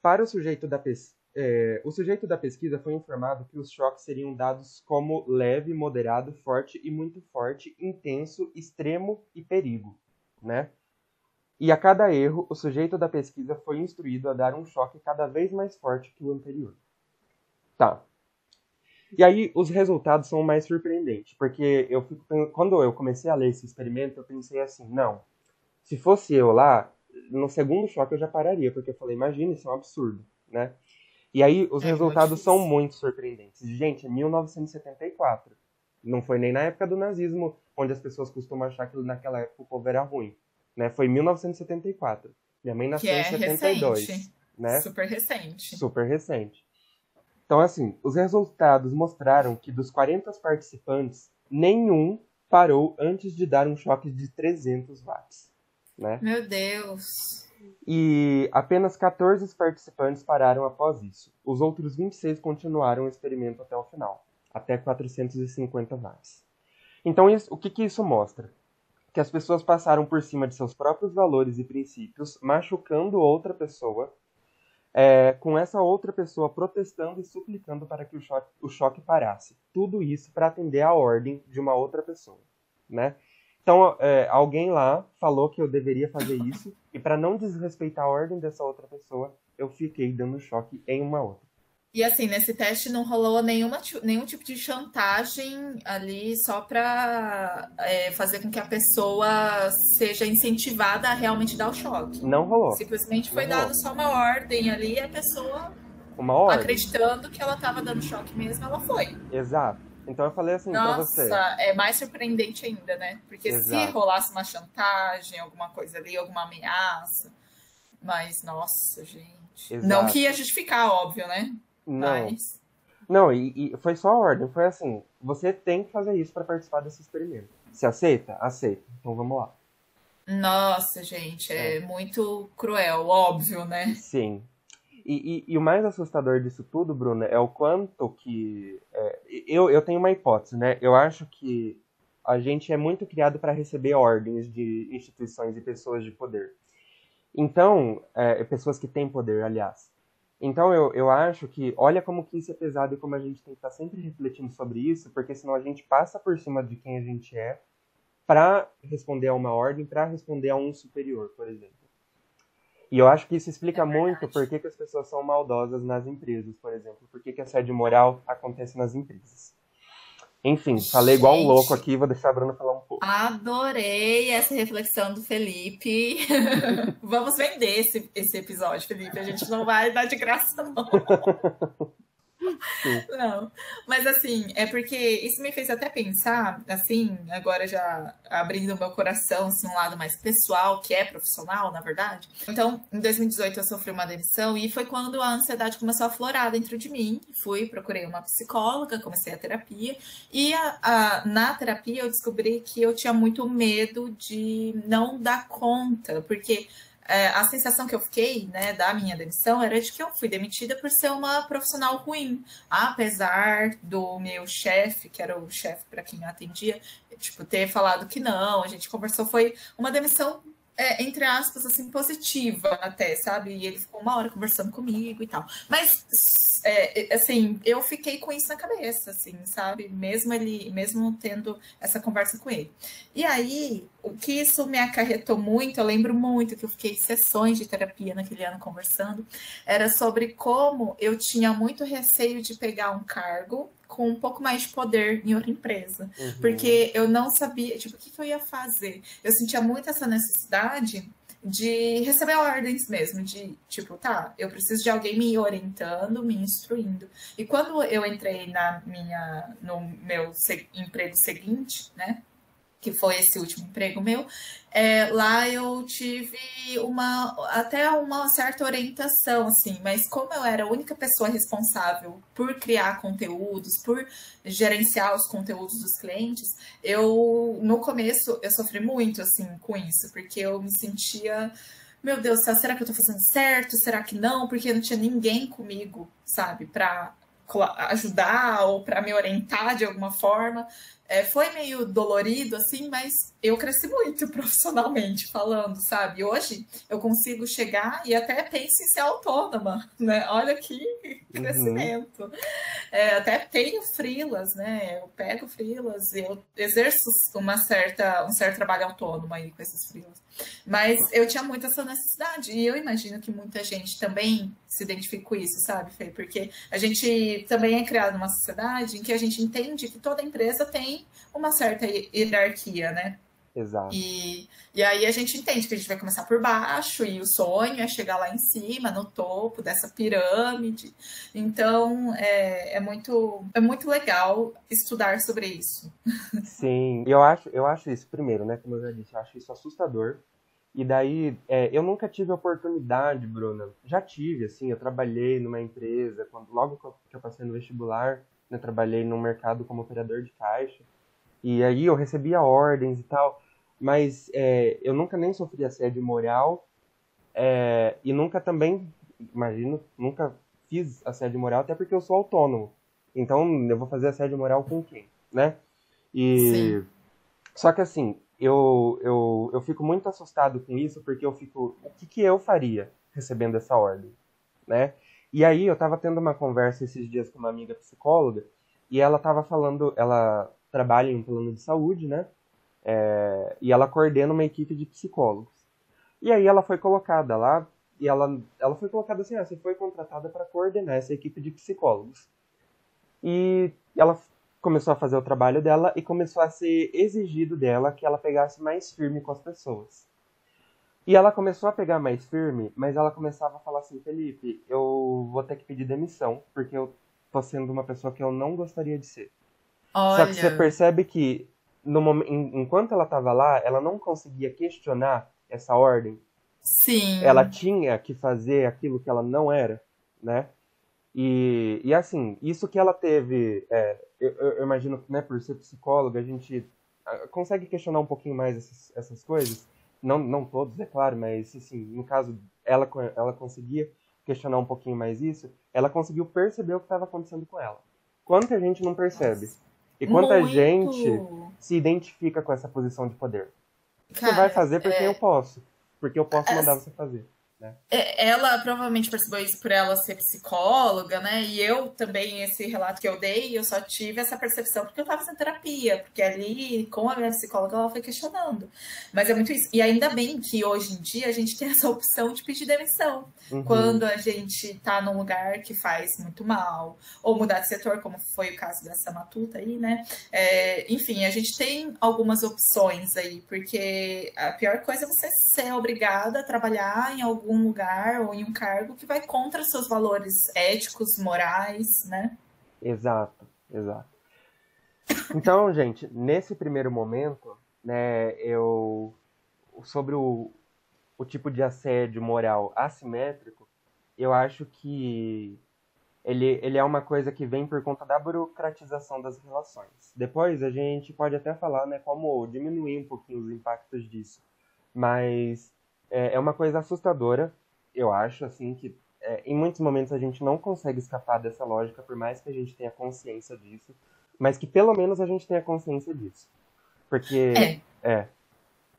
Para o sujeito da pesquisa, é, o sujeito da pesquisa foi informado que os choques seriam dados como leve, moderado, forte e muito forte, intenso, extremo e perigo, né? E a cada erro, o sujeito da pesquisa foi instruído a dar um choque cada vez mais forte que o anterior. Tá. E aí os resultados são mais surpreendentes, porque eu fico, quando eu comecei a ler esse experimento, eu pensei assim, não, se fosse eu lá, no segundo choque eu já pararia, porque eu falei, imagina, isso é um absurdo, né? E aí os é resultados são muito surpreendentes. Gente, é 1974. Não foi nem na época do nazismo, onde as pessoas costumam achar que naquela época o povo era ruim. Né? Foi 1974. Minha mãe nasceu é em 72. Recente. Né? Super recente. Super recente. Então, assim, os resultados mostraram que dos 40 participantes, nenhum parou antes de dar um choque de 300 watts. Né? Meu Deus! E apenas 14 participantes pararam após isso. Os outros 26 continuaram o experimento até o final, até 450 watts. Então, isso, o que, que isso mostra? Que as pessoas passaram por cima de seus próprios valores e princípios, machucando outra pessoa é, com essa outra pessoa protestando e suplicando para que o choque, o choque parasse. Tudo isso para atender a ordem de uma outra pessoa, né? Então, é, alguém lá falou que eu deveria fazer isso, e para não desrespeitar a ordem dessa outra pessoa, eu fiquei dando choque em uma outra. E assim, nesse teste não rolou nenhuma, nenhum tipo de chantagem ali só para é, fazer com que a pessoa seja incentivada a realmente dar o choque. Não rolou. Simplesmente foi dado só uma ordem ali e a pessoa, uma ordem. acreditando que ela estava dando choque mesmo, ela foi. Exato. Então eu falei assim Nossa, pra você. Nossa, é mais surpreendente ainda, né? Porque Exato. se rolasse uma chantagem, alguma coisa ali, alguma ameaça. Mas, nossa, gente. Exato. Não que ia justificar, óbvio, né? Não. Mas... Não, e, e, foi só a ordem. Foi assim: você tem que fazer isso para participar desse experimento. Se aceita? Aceita. Então vamos lá. Nossa, gente, é, é. muito cruel, óbvio, né? Sim. E, e, e, o mais assustador disso tudo, Bruna, é o quanto que. É, eu, eu tenho uma hipótese, né? Eu acho que a gente é muito criado para receber ordens de instituições e pessoas de poder. Então, é, pessoas que têm poder, aliás. Então, eu, eu acho que, olha como que isso é pesado e como a gente tem que estar tá sempre refletindo sobre isso, porque senão a gente passa por cima de quem a gente é para responder a uma ordem, para responder a um superior, por exemplo. E eu acho que isso explica é muito por que, que as pessoas são maldosas nas empresas, por exemplo. Por que, que assédio moral acontece nas empresas. Enfim, falei igual um louco aqui, vou deixar a Bruna falar um pouco. Adorei essa reflexão do Felipe. Vamos vender esse, esse episódio, Felipe. A gente não vai dar de graça, não. Não, mas assim, é porque isso me fez até pensar, assim, agora já abrindo meu coração, assim, um lado mais pessoal, que é profissional, na verdade. Então, em 2018 eu sofri uma demissão e foi quando a ansiedade começou a florar dentro de mim. Fui, procurei uma psicóloga, comecei a terapia e a, a, na terapia eu descobri que eu tinha muito medo de não dar conta, porque é, a sensação que eu fiquei, né, da minha demissão era de que eu fui demitida por ser uma profissional ruim, apesar do meu chefe, que era o chefe para quem eu atendia, tipo, ter falado que não, a gente conversou, foi uma demissão é, entre aspas, assim, positiva até, sabe? E ele ficou uma hora conversando comigo e tal. Mas, é, assim, eu fiquei com isso na cabeça, assim, sabe? Mesmo ele, mesmo tendo essa conversa com ele. E aí, o que isso me acarretou muito, eu lembro muito que eu fiquei sessões de terapia naquele ano conversando, era sobre como eu tinha muito receio de pegar um cargo com um pouco mais de poder em outra empresa. Uhum. Porque eu não sabia, tipo, o que, que eu ia fazer? Eu sentia muito essa necessidade de receber ordens mesmo, de tipo, tá, eu preciso de alguém me orientando, me instruindo. E quando eu entrei na minha, no meu emprego seguinte, né, que foi esse último emprego meu, é, lá eu tive uma até uma certa orientação, assim, mas como eu era a única pessoa responsável por criar conteúdos, por gerenciar os conteúdos dos clientes, eu no começo eu sofri muito assim com isso, porque eu me sentia meu Deus, será que eu tô fazendo certo? Será que não? Porque não tinha ninguém comigo, sabe, para ajudar ou para me orientar de alguma forma. É, foi meio dolorido, assim, mas eu cresci muito profissionalmente falando, sabe? Hoje eu consigo chegar e até penso em ser autônoma, né? Olha que uhum. crescimento. Uhum. É, até tenho frilas, né? Eu pego frilas, eu exerço uma certa, um certo trabalho autônomo aí com esses frilas. Mas eu tinha muito essa necessidade e eu imagino que muita gente também se identifica com isso, sabe, Fê? Porque a gente também é criado numa sociedade em que a gente entende que toda empresa tem uma certa hierarquia, né? Exato. E, e aí a gente entende que a gente vai começar por baixo e o sonho é chegar lá em cima, no topo dessa pirâmide. Então é, é, muito, é muito legal estudar sobre isso. Sim, eu acho, eu acho isso, primeiro, né? Como eu já disse, eu acho isso assustador. E daí, é, eu nunca tive oportunidade, Bruna. Já tive, assim, eu trabalhei numa empresa, quando logo que eu passei no vestibular, né, trabalhei no mercado como operador de caixa. E aí eu recebia ordens e tal, mas é, eu nunca nem sofri assédio moral é, e nunca também, imagino, nunca fiz assédio moral, até porque eu sou autônomo. Então eu vou fazer assédio moral com quem, né? E Sim. só que assim, eu, eu, eu fico muito assustado com isso porque eu fico, o que, que eu faria recebendo essa ordem? né? E aí eu tava tendo uma conversa esses dias com uma amiga psicóloga e ela tava falando, ela trabalha em um plano de saúde, né? É, e ela coordena uma equipe de psicólogos. E aí ela foi colocada lá e ela, ela foi colocada assim, ah, você foi contratada para coordenar essa equipe de psicólogos. E ela começou a fazer o trabalho dela e começou a ser exigido dela que ela pegasse mais firme com as pessoas. E ela começou a pegar mais firme, mas ela começava a falar assim, Felipe, eu vou ter que pedir demissão, porque eu tô sendo uma pessoa que eu não gostaria de ser. Olha. Só que você percebe que no momento, enquanto ela estava lá, ela não conseguia questionar essa ordem. Sim. Ela tinha que fazer aquilo que ela não era, né? E, e assim, isso que ela teve, é, eu, eu, imagino que, né, por ser psicóloga, a gente ah, consegue questionar um pouquinho mais essas, essas coisas. Não, não todos, é claro, mas assim, no caso, ela, ela conseguia questionar um pouquinho mais isso. Ela conseguiu perceber o que estava acontecendo com ela. Quanta gente não percebe? Nossa. E quanta Muito. gente se identifica com essa posição de poder? Cara, você vai fazer porque é... eu posso. Porque eu posso mandar você fazer. Né? É, ela provavelmente percebeu isso por ela ser psicóloga, né? E eu também, esse relato que eu dei, eu só tive essa percepção porque eu estava fazendo terapia, porque ali, com a minha psicóloga, ela foi questionando. Mas é muito isso. E ainda bem que hoje em dia a gente tem essa opção de pedir demissão. Uhum. Quando a gente está num lugar que faz muito mal, ou mudar de setor, como foi o caso dessa matuta aí, né? É, enfim, a gente tem algumas opções aí, porque a pior coisa é você ser obrigada a trabalhar em algum algum lugar ou em um cargo que vai contra seus valores éticos, morais, né? Exato, exato. Então, gente, nesse primeiro momento, né, eu sobre o, o tipo de assédio moral assimétrico, eu acho que ele, ele é uma coisa que vem por conta da burocratização das relações. Depois a gente pode até falar né, como diminuir um pouquinho os impactos disso. Mas é, é uma coisa assustadora, eu acho, assim, que é, em muitos momentos a gente não consegue escapar dessa lógica, por mais que a gente tenha consciência disso, mas que pelo menos a gente tenha consciência disso. Porque. É. é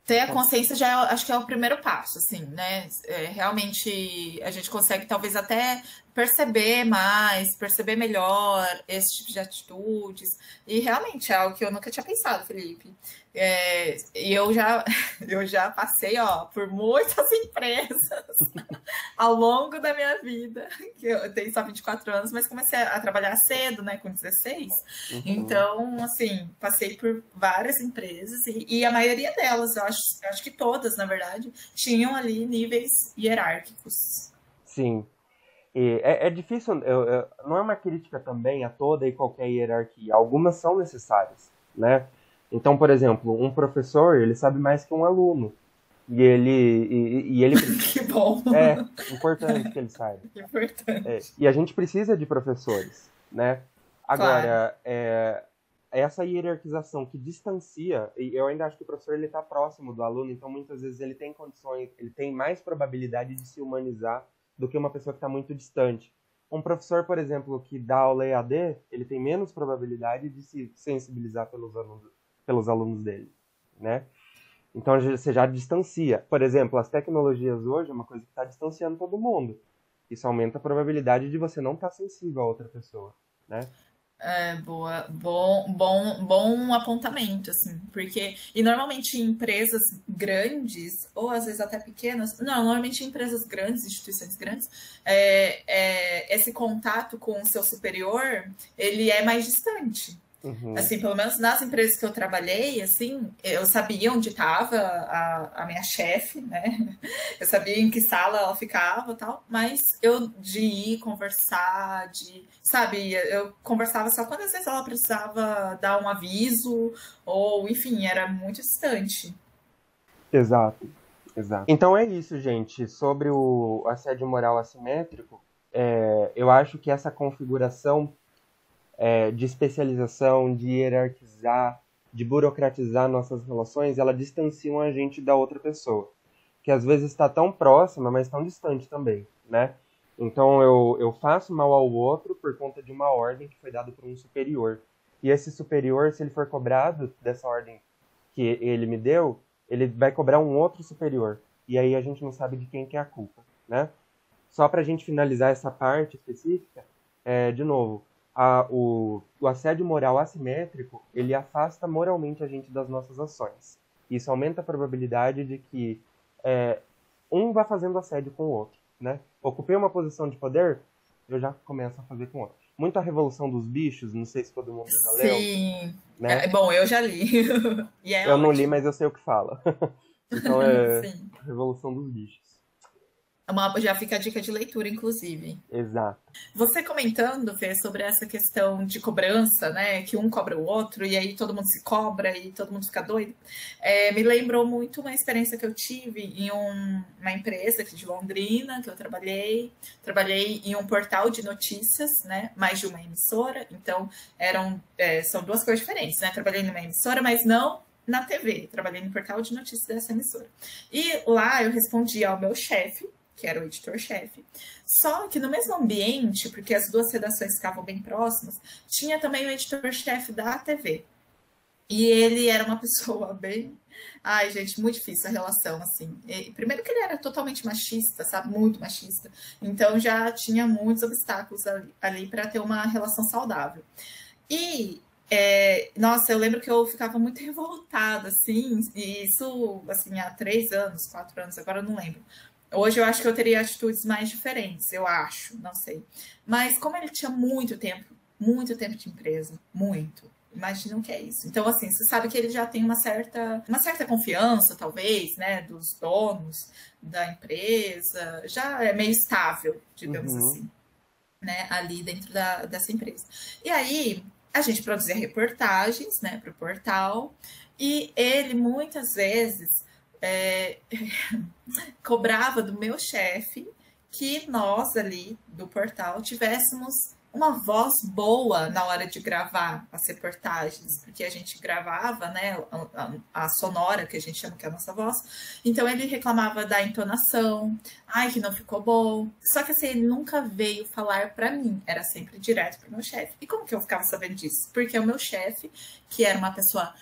ter a consciência já é, acho que é o primeiro passo, assim, né? É, realmente a gente consegue talvez até perceber mais, perceber melhor esse tipo de atitudes. E realmente é algo que eu nunca tinha pensado, Felipe. É, e eu já, eu já passei ó, por muitas empresas ao longo da minha vida, que eu tenho só 24 anos, mas comecei a trabalhar cedo, né, com 16. Uhum. Então, assim, passei por várias empresas e, e, a maioria delas, eu acho, eu acho que todas, na verdade, tinham ali níveis hierárquicos. Sim. E é, é difícil, eu, eu, não é uma crítica também a toda e qualquer hierarquia. Algumas são necessárias, né? Então, por exemplo, um professor, ele sabe mais que um aluno. E ele. E, e ele que bom! É, importante que ele saiba. Importante. É, e a gente precisa de professores, né? Agora, claro. é, essa hierarquização que distancia, e eu ainda acho que o professor ele está próximo do aluno, então muitas vezes ele tem condições, ele tem mais probabilidade de se humanizar do que uma pessoa que está muito distante. Um professor, por exemplo, que dá aula EAD, ele tem menos probabilidade de se sensibilizar pelos alunos, pelos alunos dele, né? Então você já distancia. Por exemplo, as tecnologias hoje é uma coisa que está distanciando todo mundo. Isso aumenta a probabilidade de você não estar tá sensível a outra pessoa, né? É, boa, bom, bom, bom apontamento, assim, porque, e normalmente em empresas grandes, ou às vezes até pequenas, não, normalmente em empresas grandes, instituições grandes, é, é, esse contato com o seu superior, ele é mais distante, Uhum. Assim, pelo menos nas empresas que eu trabalhei, assim, eu sabia onde estava a, a minha chefe, né? Eu sabia em que sala ela ficava tal, mas eu de ir conversar, de, sabe, eu conversava só quando às vezes ela precisava dar um aviso, ou enfim, era muito distante. Exato, exato. Então é isso, gente. Sobre o assédio moral assimétrico, é, eu acho que essa configuração é, de especialização, de hierarquizar, de burocratizar nossas relações, ela distanciam a gente da outra pessoa, que às vezes está tão próxima, mas tão distante também, né? Então eu, eu faço mal ao outro por conta de uma ordem que foi dada por um superior. E esse superior, se ele for cobrado dessa ordem que ele me deu, ele vai cobrar um outro superior. E aí a gente não sabe de quem que é a culpa, né? só para a gente finalizar essa parte específica, é, de novo, a, o, o assédio moral assimétrico, ele afasta moralmente a gente das nossas ações. Isso aumenta a probabilidade de que é, um vá fazendo assédio com o outro, né? Ocupei uma posição de poder, eu já começo a fazer com o outro. Muito a Revolução dos Bichos, não sei se todo mundo já leu. Sim. Né? É, bom, eu já li. é eu ótimo. não li, mas eu sei o que fala. então é Revolução dos Bichos. Uma, já fica a dica de leitura, inclusive. Exato. Você comentando, Fê, sobre essa questão de cobrança, né? Que um cobra o outro, e aí todo mundo se cobra e todo mundo fica doido. É, me lembrou muito uma experiência que eu tive em um, uma empresa aqui de Londrina, que eu trabalhei. Trabalhei em um portal de notícias, né? Mais de uma emissora. Então, eram, é, são duas coisas diferentes, né? Trabalhei numa emissora, mas não na TV. Trabalhei no portal de notícias dessa emissora. E lá eu respondi ao meu chefe que era o editor-chefe. Só que no mesmo ambiente, porque as duas redações ficavam bem próximas, tinha também o editor-chefe da TV. E ele era uma pessoa bem. Ai, gente, muito difícil a relação, assim. E, primeiro que ele era totalmente machista, sabe? Muito machista. Então já tinha muitos obstáculos ali, ali para ter uma relação saudável. E é, nossa, eu lembro que eu ficava muito revoltada, assim, e isso, assim, há três anos, quatro anos, agora eu não lembro. Hoje eu acho que eu teria atitudes mais diferentes, eu acho, não sei. Mas como ele tinha muito tempo, muito tempo de empresa, muito. Imaginam que é isso. Então, assim, você sabe que ele já tem uma certa, uma certa confiança, talvez, né, dos donos da empresa, já é meio estável, digamos uhum. assim, né, ali dentro da, dessa empresa. E aí, a gente produzia reportagens, né, para o portal, e ele muitas vezes é, cobrava do meu chefe que nós ali do portal tivéssemos uma voz boa na hora de gravar as reportagens, porque a gente gravava, né, a, a, sonora que a gente chama que é a nossa voz. Então ele reclamava da entonação, ai que não ficou bom. Só que assim, ele nunca veio falar para mim, era sempre direto para meu chefe. E como que eu ficava sabendo disso? Porque o meu chefe, que era uma pessoa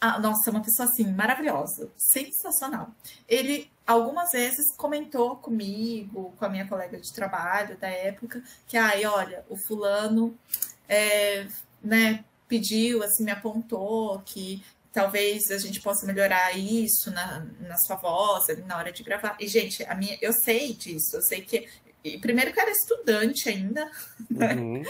ah, nossa, uma pessoa assim, maravilhosa, sensacional. Ele algumas vezes comentou comigo, com a minha colega de trabalho da época, que ai, olha, o fulano é, né, pediu, assim, me apontou que talvez a gente possa melhorar isso na, na sua voz, na hora de gravar. E, gente, a minha, eu sei disso, eu sei que. Primeiro que era estudante ainda, né? Uhum.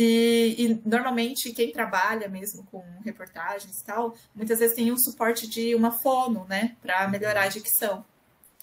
E, e, normalmente quem trabalha mesmo com reportagens e tal, muitas vezes tem o suporte de uma fono, né, para melhorar a dicção.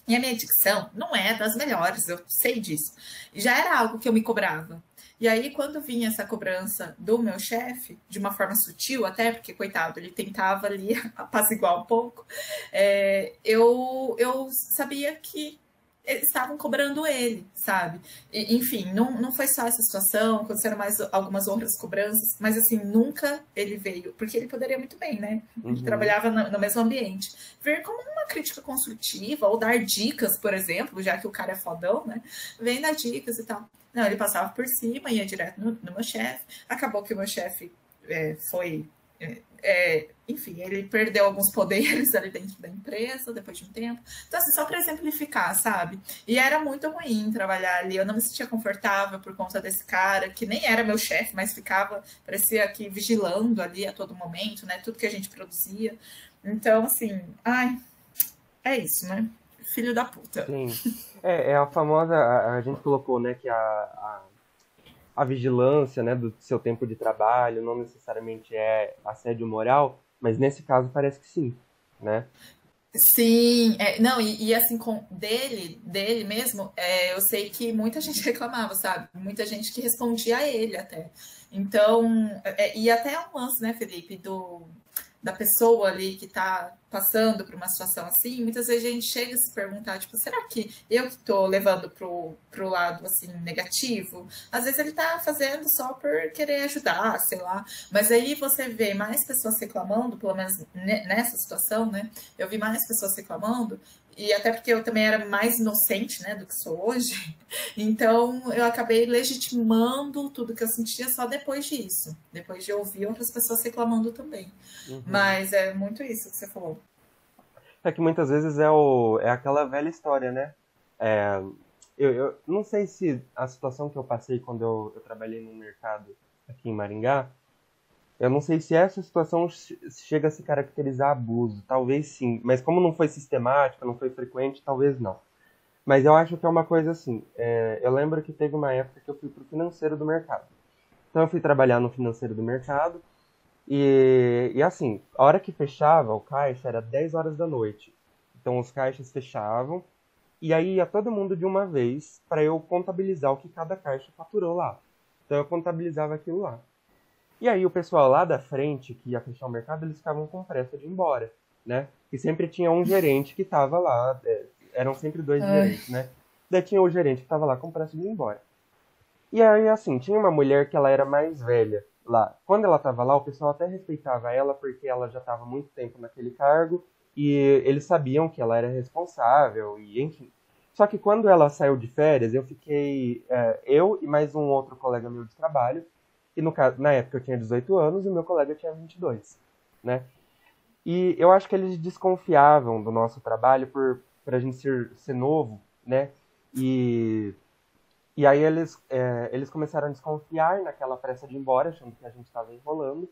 E a minha dicção não é das melhores, eu sei disso. Já era algo que eu me cobrava. E aí, quando vinha essa cobrança do meu chefe, de uma forma sutil até, porque, coitado, ele tentava ali apaziguar um pouco, é, eu, eu sabia que estavam cobrando ele, sabe? E, enfim, não, não foi só essa situação, aconteceram mais algumas outras cobranças, mas assim, nunca ele veio, porque ele poderia muito bem, né? Uhum. trabalhava no, no, mesmo ambiente. Ver como uma crítica construtiva, ou dar dicas, por exemplo, já que o cara é fodão, né? Vem dar dicas e tal. Não, ele passava por cima, ia direto no, no meu chefe. Acabou que o meu chefe é, foi é, é, enfim, ele perdeu alguns poderes ali dentro da empresa depois de um tempo. Então, assim, só para exemplificar, sabe? E era muito ruim trabalhar ali. Eu não me sentia confortável por conta desse cara, que nem era meu chefe, mas ficava, parecia que vigilando ali a todo momento, né? Tudo que a gente produzia. Então, assim, ai, é isso, né? Filho da puta. Sim. É, é a famosa. A, a gente colocou, né, que a, a a vigilância né, do seu tempo de trabalho não necessariamente é assédio moral, mas nesse caso parece que sim, né? Sim, é, não, e, e, assim, com dele, dele mesmo, é, eu sei que muita gente reclamava, sabe? Muita gente que respondia a ele até. Então, é, e até um lance, né, Felipe, do, da pessoa ali que está passando por uma situação assim, muitas vezes a gente chega a se perguntar, tipo, será que eu estou levando pro, pro lado, assim, negativo? Às vezes ele está fazendo só por querer ajudar, sei lá. Mas aí você vê mais pessoas reclamando, pelo menos nessa situação, né? Eu vi mais pessoas reclamando e até porque eu também era mais inocente, né, do que sou hoje. Então eu acabei legitimando tudo que eu sentia só depois disso, depois de ouvir outras pessoas reclamando também. Uhum. Mas é muito isso que você falou. É que muitas vezes é, o, é aquela velha história, né? É, eu, eu não sei se a situação que eu passei quando eu, eu trabalhei no mercado aqui em Maringá, eu não sei se essa situação chega a se caracterizar abuso, talvez sim, mas como não foi sistemática, não foi frequente, talvez não. Mas eu acho que é uma coisa assim. É, eu lembro que teve uma época que eu fui para o financeiro do mercado. Então eu fui trabalhar no financeiro do mercado e, e assim, a hora que fechava o caixa era 10 horas da noite. Então os caixas fechavam e aí ia todo mundo de uma vez para eu contabilizar o que cada caixa faturou lá. Então eu contabilizava aquilo lá. E aí o pessoal lá da frente, que ia fechar o mercado, eles ficavam com pressa de ir embora, né? E sempre tinha um gerente que estava lá, é, eram sempre dois Ai. gerentes, né? Daí tinha o gerente que estava lá com pressa de ir embora. E aí, assim, tinha uma mulher que ela era mais velha lá. Quando ela estava lá, o pessoal até respeitava ela porque ela já estava muito tempo naquele cargo e eles sabiam que ela era responsável e enfim. Só que quando ela saiu de férias, eu fiquei é, eu e mais um outro colega meu de trabalho e no caso, na época eu tinha 18 anos e meu colega tinha 22, né? E eu acho que eles desconfiavam do nosso trabalho por, por a gente ser, ser novo, né? E, e aí eles, é, eles começaram a desconfiar naquela pressa de ir embora, achando que a gente estava enrolando.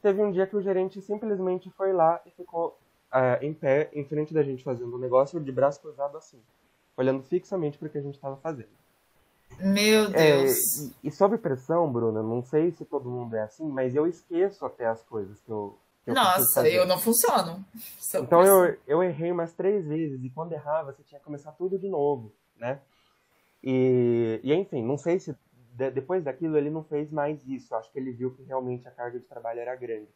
Teve um dia que o gerente simplesmente foi lá e ficou é, em pé, em frente da gente fazendo o um negócio, de braço cruzado assim, olhando fixamente para o que a gente estava fazendo. Meu é, Deus. É, e, e sob pressão, Bruna, não sei se todo mundo é assim, mas eu esqueço até as coisas que eu. Que eu Nossa, eu não funciono. então eu, eu errei umas três vezes, e quando errava, você tinha que começar tudo de novo, né? E, e enfim, não sei se de, depois daquilo ele não fez mais isso. Acho que ele viu que realmente a carga de trabalho era grande.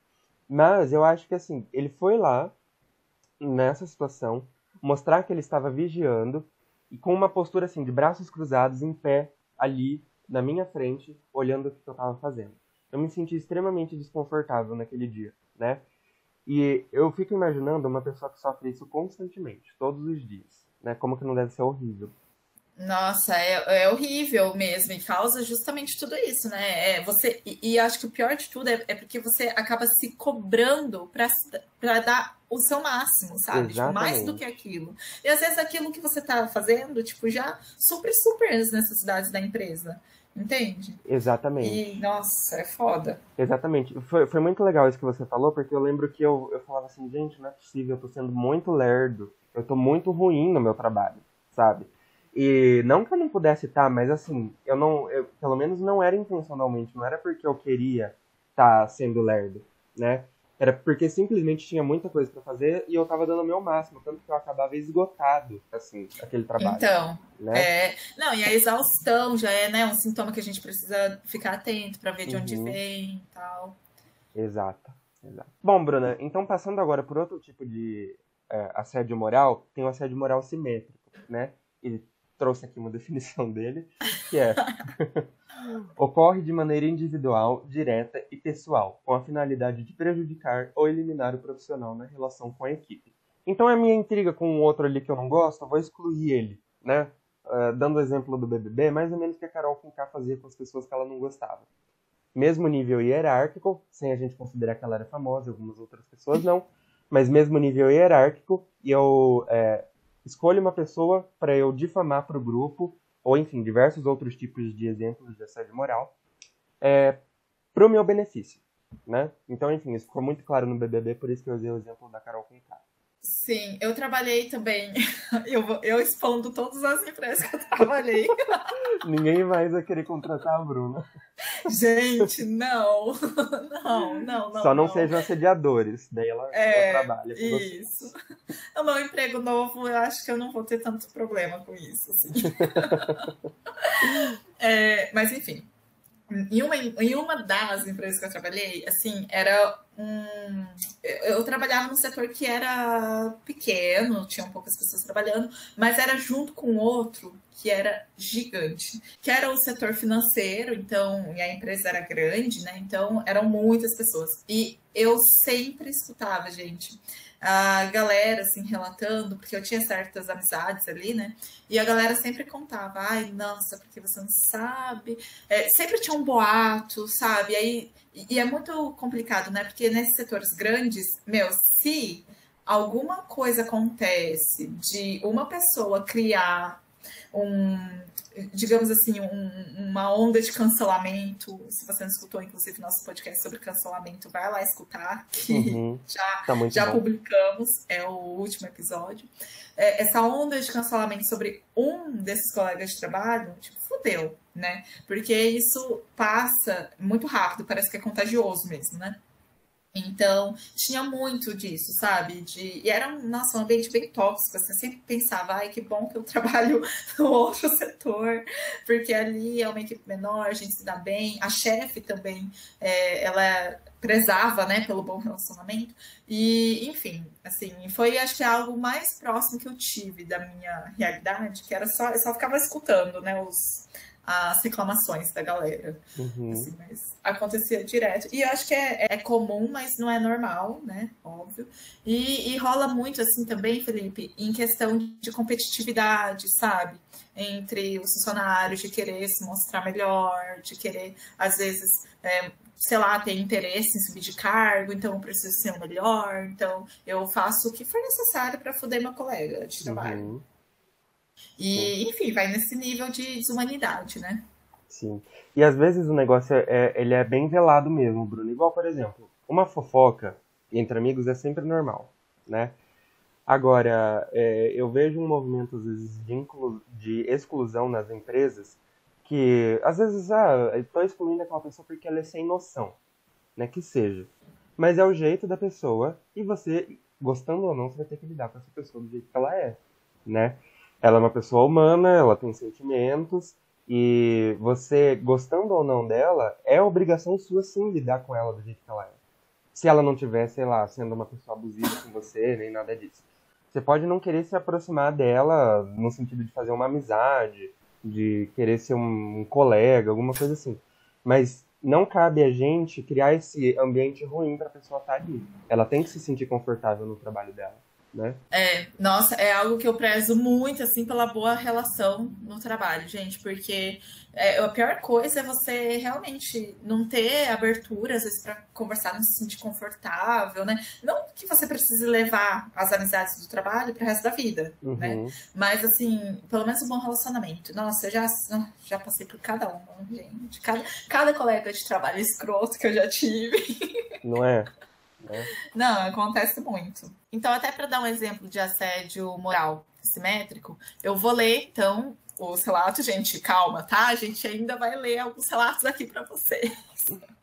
Mas eu acho que assim, ele foi lá nessa situação, mostrar que ele estava vigiando e com uma postura assim, de braços cruzados, em pé, ali, na minha frente, olhando o que eu estava fazendo. Eu me senti extremamente desconfortável naquele dia, né? E eu fico imaginando uma pessoa que sofre isso constantemente, todos os dias, né? Como que não deve ser horrível. Nossa, é, é horrível mesmo, e causa justamente tudo isso, né? É, você, e, e acho que o pior de tudo é, é porque você acaba se cobrando para dar o seu máximo, sabe? Tipo, mais do que aquilo. E às vezes aquilo que você tá fazendo, tipo, já supre super as necessidades da empresa. Entende? Exatamente. E, nossa, é foda. Exatamente. Foi, foi muito legal isso que você falou, porque eu lembro que eu, eu falava assim, gente, não é possível, eu tô sendo muito lerdo, eu tô muito ruim no meu trabalho, sabe? E não que eu não pudesse estar, mas assim, eu não, eu, pelo menos não era intencionalmente, não era porque eu queria estar tá sendo lerdo, né? Era porque simplesmente tinha muita coisa para fazer e eu tava dando o meu máximo, tanto que eu acabava esgotado, assim, aquele trabalho. Então, né? é... Não, e a exaustão já é, né, um sintoma que a gente precisa ficar atento para ver de onde uhum. vem e tal. Exato, exato. Bom, Bruna, então passando agora por outro tipo de é, assédio moral, tem o assédio moral simétrico, né? E trouxe aqui uma definição dele, que é ocorre de maneira individual, direta e pessoal, com a finalidade de prejudicar ou eliminar o profissional na relação com a equipe. Então a minha intriga com um outro ali que eu não gosto, eu vou excluir ele, né? Uh, dando o exemplo do BBB, mais ou menos que a Carol Conká fazia com as pessoas que ela não gostava. Mesmo nível hierárquico, sem a gente considerar que ela era famosa, algumas outras pessoas não, mas mesmo nível hierárquico, e eu é, escolho uma pessoa para eu difamar para o grupo, ou enfim, diversos outros tipos de exemplos de assédio moral, é, para o meu benefício. Né? Então, enfim, isso ficou muito claro no BBB, por isso que eu usei o exemplo da Carol Conká. Sim, eu trabalhei também. Eu, eu expondo todas as empresas que eu trabalhei. Ninguém mais vai querer contratar a Bruna. Gente, não. Não, não, não. Só não, não. sejam assediadores. Daí ela, é, ela trabalha com Isso. Vocês. O meu emprego novo, eu acho que eu não vou ter tanto problema com isso. Assim. é, mas, enfim. Em uma, em uma das empresas que eu trabalhei, assim, era um. Eu, trabalhava num setor que era pequeno, tinham poucas pessoas trabalhando, mas era junto com outro que era gigante, que era o setor financeiro, então, e a empresa era grande, né? Então eram muitas pessoas. E eu sempre escutava, gente a galera, assim, relatando, porque eu tinha certas amizades ali, né? E a galera sempre contava, ai, nossa, porque você não sabe. É, sempre tinha um boato, sabe? E, aí, e é muito complicado, né? Porque nesses setores grandes, meu, se alguma coisa acontece de uma pessoa criar um digamos assim, um, uma onda de cancelamento. Se você não escutou, inclusive, nosso podcast sobre cancelamento, vai lá escutar, que uhum. já, tá já publicamos, é o último episódio. É, essa onda de cancelamento sobre um desses colegas de trabalho, tipo, fudeu, né? Porque isso passa muito rápido, parece que é contagioso mesmo, né? Então, tinha muito disso, sabe? De, e era, nossa, um ambiente bem tóxico. Você sempre pensava, ai, que bom que eu trabalho no outro setor, porque ali é uma equipe menor, a gente se dá bem. A chefe também, é, ela prezava, né, pelo bom relacionamento. E, enfim, assim, foi, acho que, algo mais próximo que eu tive da minha realidade, que era só, eu só ficava escutando, né, os as reclamações da galera. Uhum. Assim, mas acontecia direto. E eu acho que é, é comum, mas não é normal, né? Óbvio. E, e, rola muito assim também, Felipe, em questão de competitividade, sabe? Entre os funcionários, de querer se mostrar melhor, de querer, às vezes, é, sei lá, ter interesse em subir de cargo, então eu preciso ser o melhor, então eu faço o que for necessário para foder meu colega de trabalho. Uhum. E, enfim, vai nesse nível de desumanidade, né? Sim. E às vezes o negócio é, é, ele é bem velado mesmo, Bruno. Igual, por exemplo, uma fofoca entre amigos é sempre normal, né? Agora, é, eu vejo um movimento, às vezes, de, de exclusão nas empresas que, às vezes, ah, estou excluindo aquela pessoa porque ela é sem noção, né? Que seja. Mas é o jeito da pessoa e você, gostando ou não, você vai ter que lidar com essa pessoa do jeito que ela é, né? Ela é uma pessoa humana, ela tem sentimentos, e você, gostando ou não dela, é obrigação sua sim lidar com ela do jeito que ela é. Se ela não tiver, sei lá, sendo uma pessoa abusiva com você, nem nada disso. Você pode não querer se aproximar dela no sentido de fazer uma amizade, de querer ser um, colega, alguma coisa assim. Mas não cabe a gente criar esse ambiente ruim para a pessoa estar tá ali. Ela tem que se sentir confortável no trabalho dela né? É, nossa, é algo que eu prezo muito, assim, pela boa relação no trabalho, gente, porque é, a pior coisa é você realmente não ter abertura, às vezes, para conversar, não se sentir confortável, né? Não que você precise levar as amizades do trabalho para o resto da vida, uhum. né? Mas, assim, pelo menos um bom relacionamento. Nossa, eu já, já passei por cada um, gente. Cada, cada colega de trabalho escroto que eu já tive. Não é? Né? Não, acontece muito. Então, até para dar um exemplo de assédio moral simétrico, eu vou ler, então, os relatos, gente, calma, tá? A gente ainda vai ler alguns relatos aqui para vocês.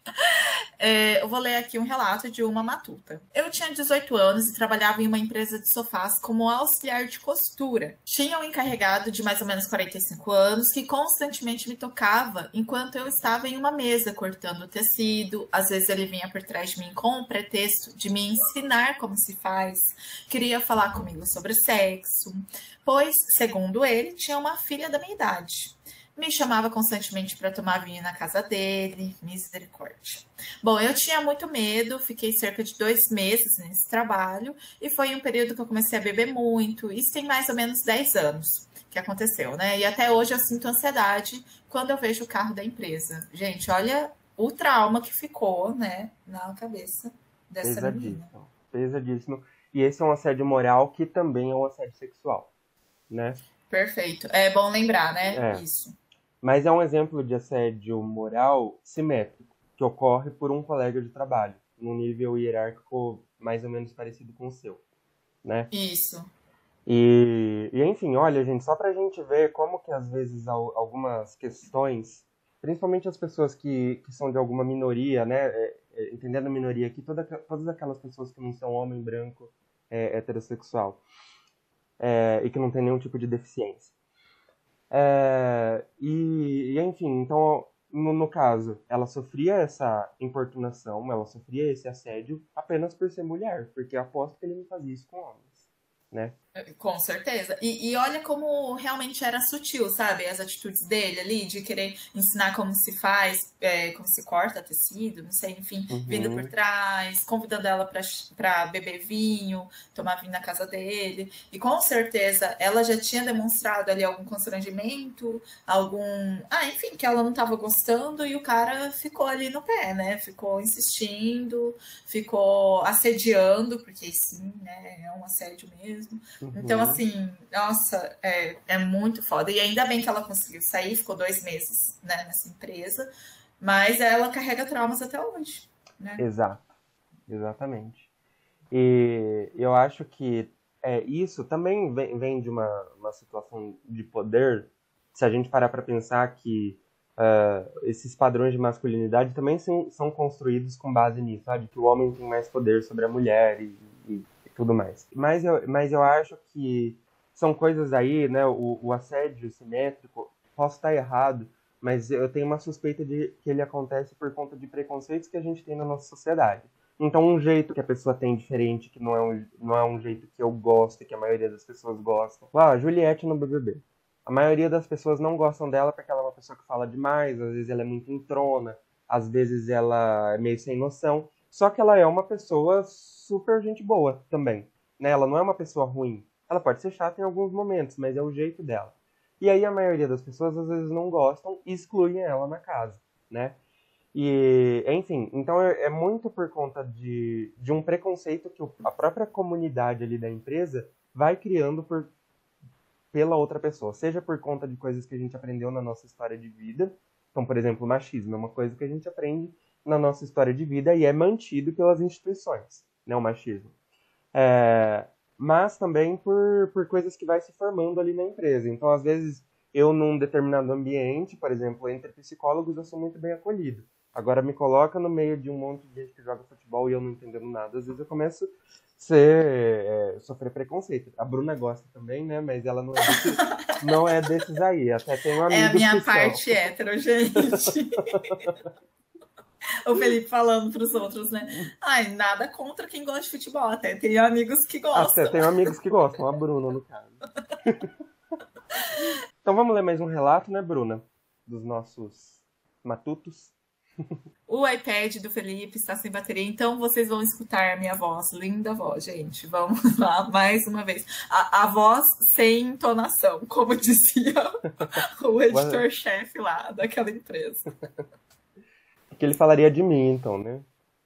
É, eu vou ler aqui um relato de uma matuta. Eu tinha 18 anos e trabalhava em uma empresa de sofás como auxiliar de costura. Tinha um encarregado de mais ou menos 45 anos que constantemente me tocava enquanto eu estava em uma mesa cortando tecido. Às vezes ele vinha por trás de mim com o pretexto de me ensinar como se faz. Queria falar comigo sobre sexo, pois, segundo ele, tinha uma filha da minha idade me chamava constantemente para tomar vinho na casa dele, misericórdia. Bom, eu tinha muito medo, fiquei cerca de dois meses nesse trabalho e foi um período que eu comecei a beber muito. Isso tem mais ou menos 10 anos que aconteceu, né? E até hoje eu sinto ansiedade quando eu vejo o carro da empresa. Gente, olha o trauma que ficou, né, na cabeça dessa Pesadíssimo. menina. Pesadíssimo. E esse é um assédio moral que também é um assédio sexual, né? Perfeito. É bom lembrar, né? É. Isso. Mas é um exemplo de assédio moral simétrico, que ocorre por um colega de trabalho, num nível hierárquico mais ou menos parecido com o seu, né? Isso. E, e enfim, olha, gente, só pra gente ver como que às vezes algumas questões, principalmente as pessoas que, que são de alguma minoria, né? É, é, entendendo a minoria aqui, toda, todas aquelas pessoas que não são homem branco é, heterossexual é, e que não tem nenhum tipo de deficiência. É, e, e, enfim, então, no, no, caso, ela sofria essa importunação, ela sofria esse assédio apenas por ser mulher, porque aposto que ele não fazia isso com homens, né? Com certeza. E, e, olha como realmente era sutil, sabe? As atitudes dele ali, de querer ensinar como se faz, é, como se corta tecido, não sei, enfim, uhum. vindo por trás, convidando ela para beber vinho, tomar vinho na casa dele. E com certeza ela já tinha demonstrado ali algum constrangimento, algum. Ah, enfim, que ela não estava gostando e o cara ficou ali no pé, né? Ficou insistindo, ficou assediando, porque sim, né? É um assédio mesmo Uhum. Então, assim, nossa, é, é muito foda. E ainda bem que ela conseguiu sair, ficou dois meses né, nessa empresa, mas ela carrega traumas até hoje. Né? Exato, exatamente. E eu acho que é, isso também vem, vem de uma, uma situação de poder. Se a gente parar para pensar que uh, esses padrões de masculinidade também são, são construídos com base nisso, sabe? Que o homem tem mais poder sobre a mulher e tudo mais. Mas eu, mas eu acho que são coisas aí, né? O, o assédio simétrico, posso estar errado, mas eu tenho uma suspeita de que ele acontece por conta de preconceitos que a gente tem na nossa sociedade. Então, um jeito que a pessoa tem diferente, que não é um, não é um jeito que eu gosto, que a maioria das pessoas gostam. Ah, Juliette no BBB. A maioria das pessoas não gostam dela porque ela é uma pessoa que fala demais, às vezes ela é muito entrona, às vezes ela é meio sem noção. Só que ela é uma pessoa super gente boa também. Né? Ela não é uma pessoa ruim. Ela pode ser chata em alguns momentos, mas é o jeito dela. E aí a maioria das pessoas às vezes não gostam e excluem ela na casa, né? E, enfim, então é, é, muito por conta de, de um preconceito que a própria comunidade ali da empresa vai criando por, pela outra pessoa, seja por conta de coisas que a gente aprendeu na nossa história de vida, então, por exemplo, machismo é uma coisa que a gente aprende na nossa história de vida e é mantido pelas instituições, né, o machismo. É, mas também por, por coisas que vai se formando ali na empresa. Então, às vezes, eu num determinado ambiente, por exemplo, entre psicólogos, eu sou muito bem acolhido. Agora me coloca no meio de um monte de gente que joga futebol e eu não entendendo nada. Às vezes eu começo a ser, é, sofrer preconceito. A Bruna gosta também, né? Mas ela não é, desse, não é desses aí. Até tem um amigo. É a minha parte são. hétero, gente. o Felipe falando para os outros, né? Ai, nada contra quem gosta de futebol. Até tem amigos que gostam. Até tem amigos que gostam, a Bruna, no caso. então vamos ler mais um relato, né, Bruna? Dos nossos matutos. O iPad do Felipe está sem bateria, então vocês vão escutar a minha voz, linda voz, gente. Vamos lá, mais uma vez. A, a voz sem entonação, como dizia o editor-chefe lá daquela empresa. Que ele falaria de mim, então, né?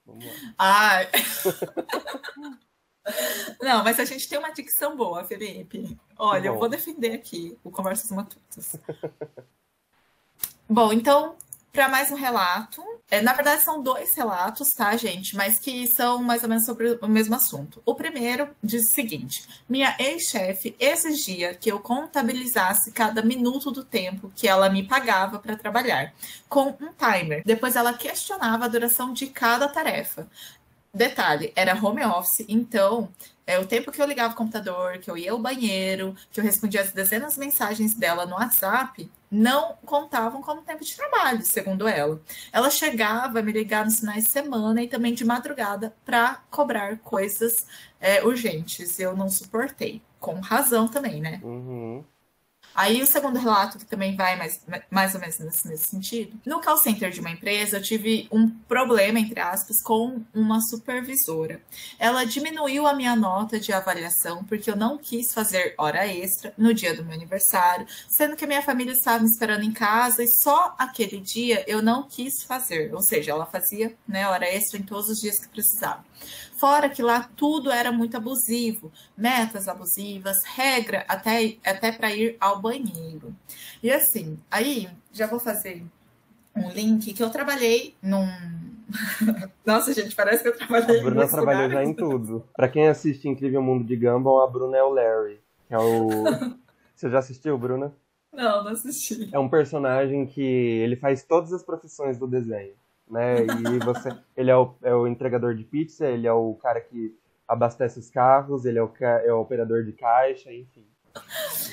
Vamos lá. Ai. Não, mas a gente tem uma dicção boa, Felipe. Olha, Bom. eu vou defender aqui o Conversas Matutas. Bom, então para mais um relato. É, na verdade, são dois relatos, tá, gente? Mas que são mais ou menos sobre o mesmo assunto. O primeiro diz o seguinte: minha ex-chefe exigia que eu contabilizasse cada minuto do tempo que ela me pagava para trabalhar, com um timer. Depois ela questionava a duração de cada tarefa. Detalhe, era home office, então é o tempo que eu ligava o computador, que eu ia ao banheiro, que eu respondia as dezenas de mensagens dela no WhatsApp, não contavam como tempo de trabalho, segundo ela. Ela chegava a me ligar nos finais de semana e também de madrugada para cobrar coisas é, urgentes. Eu não suportei, com razão também, né? Uhum. Aí o segundo relato, que também vai mais, mais ou menos nesse, nesse, sentido. No call center de uma empresa, eu tive um problema, entre aspas, com uma supervisora. Ela diminuiu a minha nota de avaliação porque eu não quis fazer hora extra no dia do meu aniversário, sendo que a minha família estava me esperando em casa e só aquele dia eu não quis fazer. Ou seja, ela fazia né, hora extra em todos os dias que precisava. Fora que lá tudo era muito abusivo, metas abusivas, regra até, até para ir ao banheiro. E assim, aí já vou fazer um link que eu trabalhei num. Nossa, gente, parece que eu trabalhei A Bruna trabalhou já em tudo. Para quem assiste Incrível Mundo de Gumball, a Bruna é o Larry, que é o. Você já assistiu, Bruna? Não, não assisti. É um personagem que ele faz todas as profissões do desenho né? E você, ele é o, é o entregador de pizza, ele é o cara que abastece os carros, ele é o, é o operador de caixa, enfim.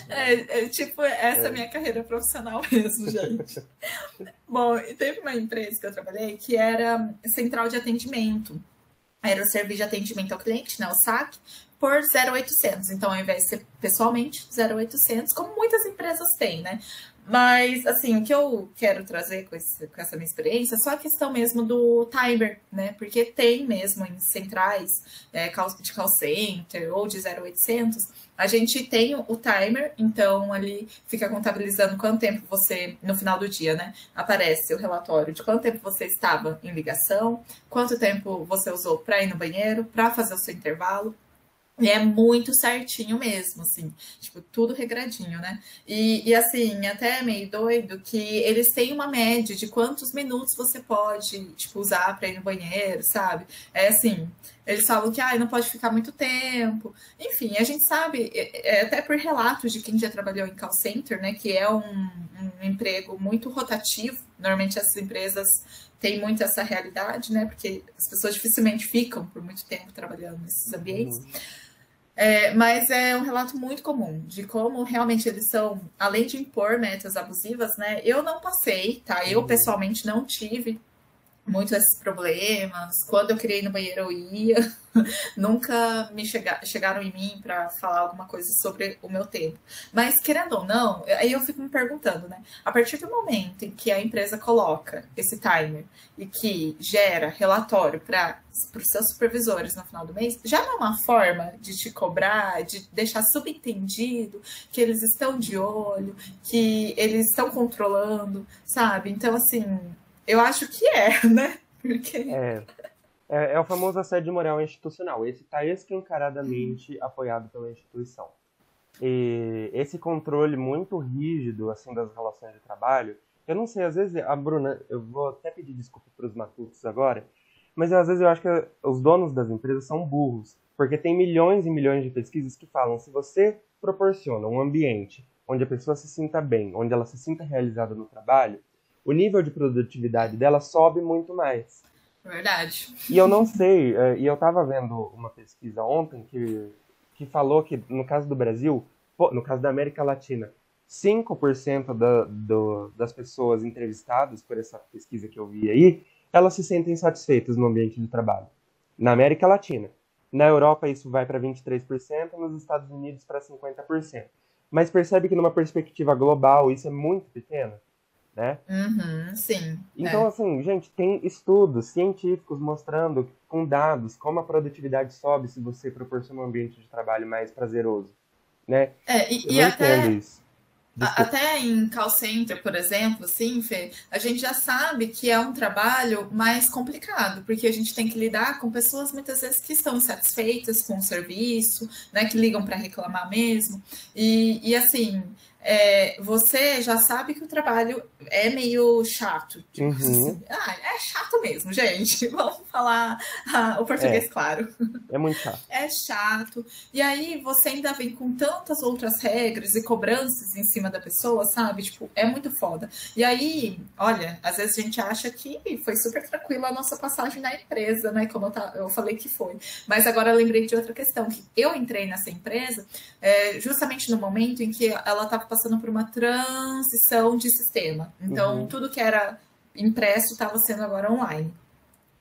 É, é, tipo, essa é minha carreira profissional mesmo, gente. Bom, teve uma empresa que eu trabalhei que era central de atendimento. Era o serviço de atendimento ao cliente, né, o SAC, por 0800. Então, ao invés de ser pessoalmente, 0800, como muitas empresas têm, né? Mas, assim, o que eu quero trazer com, esse, com, essa minha experiência é só a questão mesmo do timer, né? Porque tem mesmo em centrais é, de call center ou de 0800, a gente tem o timer, então ali fica contabilizando quanto tempo você, no final do dia, né? Aparece o relatório de quanto tempo você estava em ligação, quanto tempo você usou para ir no banheiro, para fazer o seu intervalo. É muito certinho mesmo, assim, tipo, tudo regradinho, né? E, e assim, até é meio doido que eles têm uma média de quantos minutos você pode, tipo, usar para ir no banheiro, sabe? É assim, eles falam que ah, não pode ficar muito tempo. Enfim, a gente sabe, é, é, até por relatos de quem já trabalhou em call center, né, que é um, um emprego muito rotativo. Normalmente essas empresas têm muito essa realidade, né, porque as pessoas dificilmente ficam por muito tempo trabalhando nesses ambientes. Uhum. É, mas é um relato muito comum de como realmente eles são, além de impor metas abusivas, né? Eu não passei, tá? Eu uhum. pessoalmente não tive muitos esses problemas. Quando eu criei no banheiro, eu ia. Nunca me chega, chegaram em mim para falar alguma coisa sobre o meu tempo. Mas, querendo ou não, aí eu fico me perguntando, né? A partir do momento em que a empresa coloca esse timer e que gera relatório para os seus supervisores no final do mês, já não é uma forma de te cobrar, de deixar subentendido que eles estão de olho, que eles estão controlando, sabe? Então, assim, eu acho que é, né? Porque... É, é, é o famoso assédio moral institucional. Esse está escancaradamente apoiado pela instituição. E esse controle muito rígido assim das relações de trabalho, eu não sei, às vezes a Bruna, eu vou até pedir desculpa para os matutos agora, mas às vezes eu acho que os donos das empresas são burros, porque tem milhões e milhões de pesquisas que falam se você proporciona um ambiente onde a pessoa se sinta bem, onde ela se sinta realizada no trabalho, o nível de produtividade dela sobe muito mais. Verdade. E eu não sei, é, e eu estava vendo uma pesquisa ontem que, que falou que no caso do Brasil, no caso da América Latina, 5% da, do, das pessoas entrevistadas por essa pesquisa que eu vi aí, elas se sentem satisfeitas no ambiente de trabalho. Na América Latina. Na Europa isso vai para 23%, nos Estados Unidos para 50%. Mas percebe que numa perspectiva global isso é muito pequeno né? Uhum, sim. Então, é. assim, gente, tem estudos científicos mostrando com dados como a produtividade sobe se você proporciona um ambiente de trabalho mais prazeroso, né? É, e, e até... Isso. Até em call center, por exemplo, sim, Fê, a gente já sabe que é um trabalho mais complicado, porque a gente tem que lidar com pessoas muitas vezes que estão insatisfeitas com o serviço, né, que ligam para reclamar mesmo. E, e assim, é, você já sabe que o trabalho é meio chato. Tipo, uhum. assim, ah, é chato mesmo, gente. Vamos falar ah, o português é. claro. É muito chato. É chato. E aí você ainda vem com tantas outras regras e cobranças em cima da pessoa, sabe? Tipo, é muito foda. E aí, olha, às vezes a gente acha que foi super tranquila a nossa passagem na empresa, né? Como eu, tá, eu falei que foi. Mas agora eu lembrei de outra questão, que eu entrei nessa empresa é, justamente no momento em que ela estava passando por uma transição de sistema. Então, uhum. tudo que era impresso estava sendo agora online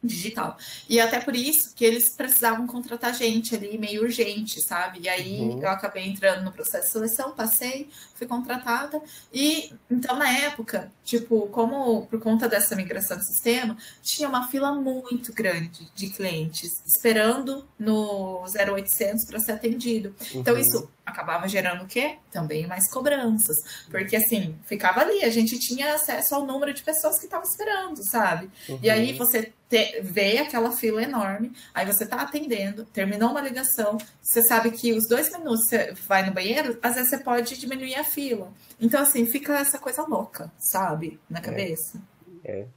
digital. E até por isso que eles precisavam contratar gente ali meio urgente, sabe? E aí uhum. eu acabei entrando no processo de seleção, passei, fui contratada e então na época, tipo, como por conta dessa migração de sistema, tinha uma fila muito grande de clientes esperando no 0800 para ser atendido. Então, uhum. Então isso acabava gerando o quê? Também mais cobranças. Porque assim, ficava ali, a gente tinha acesso ao número de pessoas que estavam esperando, sabe? Uhum. E aí uhum. você te, vê aquela fila enorme, aí você tá atendendo, terminou uma ligação, você sabe que os dois minutos você vai no banheiro, às vezes você pode diminuir a fila. Então, assim, fica essa coisa louca, sabe? Na é. cabeça. É. é.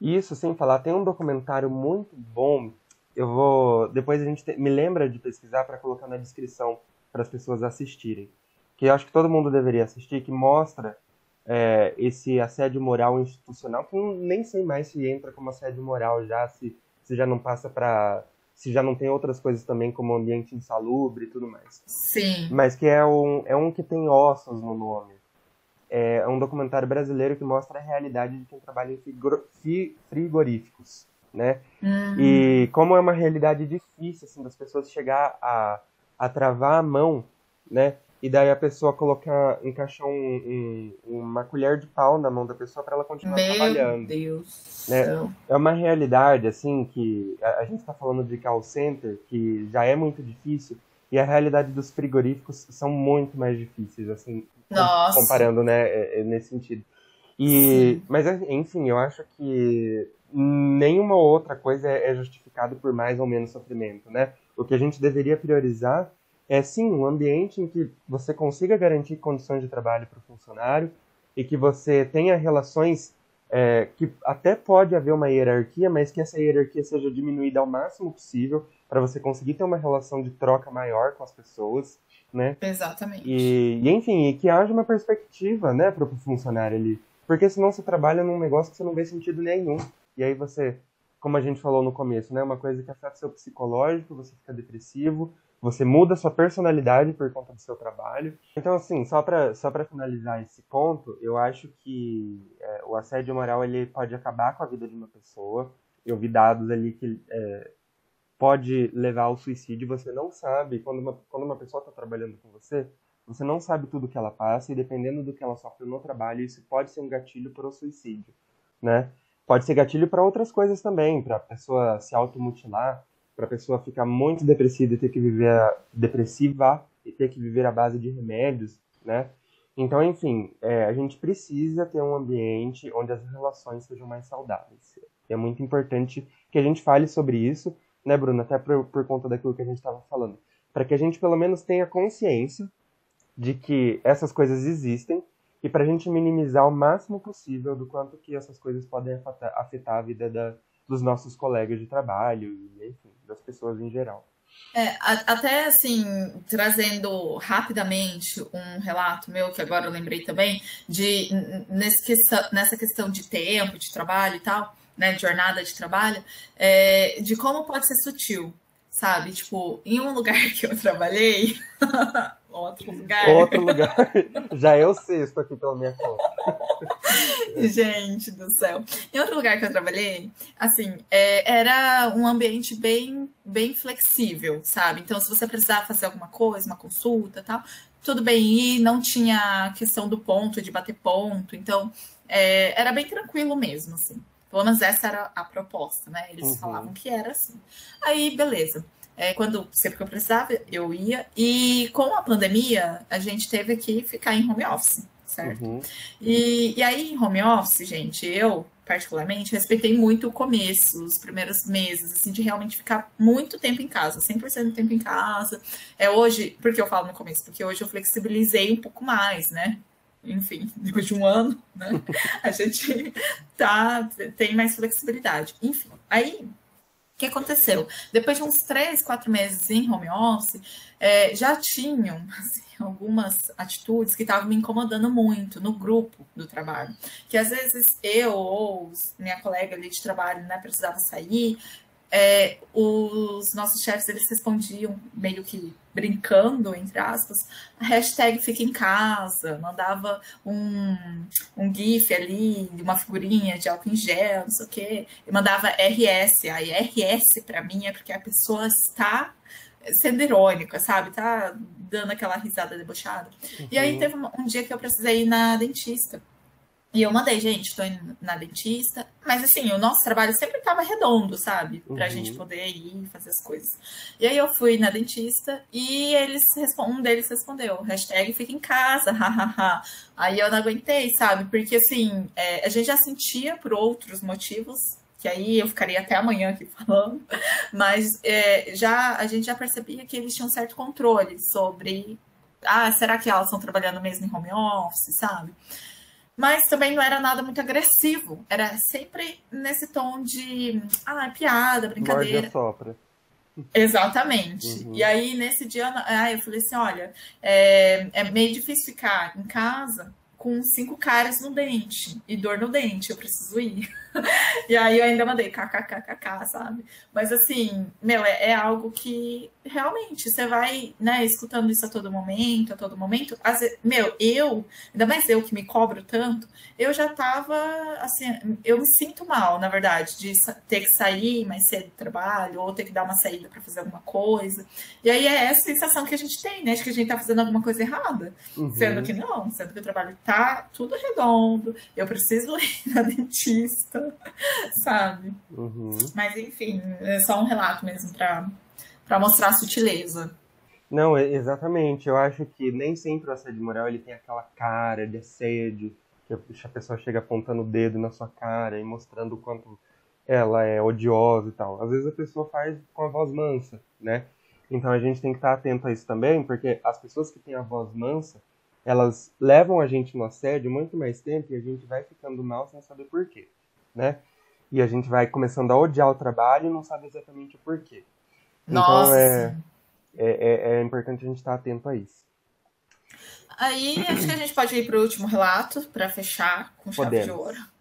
Isso, sem falar, tem um documentário muito bom. Eu vou. Depois a gente te... me lembra de pesquisar para colocar na descrição para as pessoas assistirem. Que eu acho que todo mundo deveria assistir, que mostra é, esse assédio moral institucional, que nem sei mais se entra como assédio moral já, se, se já não passa para. se já não tem outras coisas também, como ambiente insalubre e tudo mais. Sim. Mas que é um, é um que tem ossos no nome. É um documentário brasileiro que mostra a realidade de quem trabalha em frigoríficos, né? Uhum. E como é uma realidade difícil, assim, das pessoas chegar a a travar a mão, né? E daí a pessoa colocar, encaixar um, um, uma colher de pau na mão da pessoa para ela continuar Meu trabalhando. Meu Deus. Né? É uma realidade, assim, que a, a gente está falando de call center, que já é muito difícil, e a realidade dos frigoríficos são muito mais difíceis, assim, Nossa. comparando, né, é, é nesse sentido. E, mas, enfim, eu acho que nenhuma outra coisa é, é justificada por mais ou menos sofrimento, né? O que a gente deveria priorizar é sim um ambiente em que você consiga garantir condições de trabalho para o funcionário e que você tenha relações é, que até pode haver uma hierarquia, mas que essa hierarquia seja diminuída ao máximo possível para você conseguir ter uma relação de troca maior com as pessoas, né? Exatamente. E, e enfim, e que haja uma perspectiva, né, para o funcionário ali, porque senão você trabalha num negócio que você não vê sentido nenhum. E aí você, como a gente falou no começo, né, uma coisa que afeta seu psicológico, você fica depressivo, você muda sua personalidade por conta do seu trabalho. Então, assim, só para só finalizar esse ponto, eu acho que é, o assédio moral ele pode acabar com a vida de uma pessoa. Eu vi dados ali que é, pode levar ao suicídio. Você não sabe, quando uma, quando uma pessoa está trabalhando com você, você não sabe tudo que ela passa e dependendo do que ela sofre no trabalho, isso pode ser um gatilho para o suicídio, né? Pode ser gatilho para outras coisas também, para a pessoa se automutilar, para a pessoa ficar muito depressiva e ter que viver depressiva e ter que viver à base de remédios, né? Então, enfim, é, a gente precisa ter um ambiente onde as relações sejam mais saudáveis. E é muito importante que a gente fale sobre isso, né, Bruno? Até por, por conta daquilo que a gente estava falando. Para que a gente, pelo menos, tenha consciência de que essas coisas existem e para a gente minimizar o máximo possível do quanto que essas coisas podem afetar, a vida da, dos nossos colegas de trabalho e, enfim, das pessoas em geral. É, até assim, trazendo rapidamente um relato meu, que agora eu lembrei também, de nessa questão de tempo, de trabalho e tal, né, jornada de trabalho, é, de como pode ser sutil, sabe? Tipo, em um lugar que eu trabalhei, outro lugar. Outro lugar. Já é o sexto aqui pela minha conta. Gente do céu. Em outro lugar que eu trabalhei, assim, é, era um ambiente bem, bem flexível, sabe? Então, se você precisava fazer alguma coisa, uma consulta tal, tudo bem ir, não tinha questão do ponto, de bater ponto. Então, é, era bem tranquilo mesmo, assim. Pelo menos essa era a proposta, né? Eles uhum. falavam que era assim. Aí, beleza. É, quando sempre que eu precisava, eu ia. E com a pandemia, a gente teve que ficar em home office, certo? Uhum. E, e aí, em home office, gente, eu, particularmente, respeitei muito o começo, os primeiros meses, assim, de realmente ficar muito tempo em casa, 100% do tempo em casa. É hoje, porque eu falo no começo? Porque hoje eu flexibilizei um pouco mais, né? Enfim, depois de um ano, né? A gente tá, tem mais flexibilidade. Enfim, aí o que aconteceu? Depois de uns três, quatro meses em home office, é, já tinham assim, algumas atitudes que estavam me incomodando muito no grupo do trabalho. Que às vezes eu ou minha colega ali de trabalho né, precisava sair, é, os nossos chefes eles respondiam meio que brincando, entre aspas, a hashtag fica em casa, mandava um, um GIF ali, uma figurinha de álcool em gel, não sei o quê, e mandava RS. Aí RS para mim é porque a pessoa está sendo irônica, sabe? Tá dando aquela risada debochada. Uhum. E aí uhum. teve um, um dia que eu precisei ir na dentista. E eu mandei, gente, tô indo na dentista. Mas assim, o nosso trabalho sempre tava redondo, sabe? Pra uhum. gente poder ir fazer as coisas. E aí eu fui na dentista e eles um deles respondeu, hashtag fica em casa, hahaha. aí eu não aguentei, sabe? Porque assim, é, a gente já sentia por outros motivos que aí eu ficaria até amanhã aqui falando, mas é, já a gente já percebia que eles tinham certo controle sobre, ah, será que elas estão trabalhando mesmo em home office, sabe? Mas também não era nada muito agressivo. Era sempre nesse tom de ah, piada, brincadeira. Sopra. Exatamente. Uhum. E aí, nesse dia, ah, eu falei assim: olha, é, é meio difícil ficar em casa com cinco caras no dente e dor no dente, eu preciso ir. e aí eu ainda mandei kkkk, sabe? Mas assim, meu, é, é, algo que realmente você vai, né, escutando isso a todo momento, a todo momento. Vezes, meu, eu, ainda mais eu que me cobro tanto, eu já tava, assim, eu me sinto mal, na verdade, de ter que sair mais cedo do trabalho, ou ter que dar uma saída para fazer alguma coisa. E aí é essa sensação que a gente tem, né? Acho que a gente tá fazendo alguma coisa errada. Uhum. Sendo que não, sendo que o trabalho tá tudo redondo, eu preciso ir na dentista sabe? Uhum. Mas enfim, é só um relato mesmo para mostrar a sutileza. Não, exatamente. Eu acho que nem sempre o assédio moral ele tem aquela cara de assédio, que a pessoa chega apontando o dedo na sua cara e mostrando o quanto ela é odiosa e tal. Às vezes a pessoa faz com a voz mansa, né? Então a gente tem que estar atento a isso também, porque as pessoas que têm a voz mansa, elas levam a gente no assédio muito mais tempo e a gente vai ficando mal sem saber por quê, né? E a gente vai começando a odiar o trabalho e não sabe exatamente o porquê. Então, Nossa! Então é, é, é, é importante a gente estar atento a isso. Aí acho que a gente pode ir para o último relato para fechar com chave Podemos. de ouro.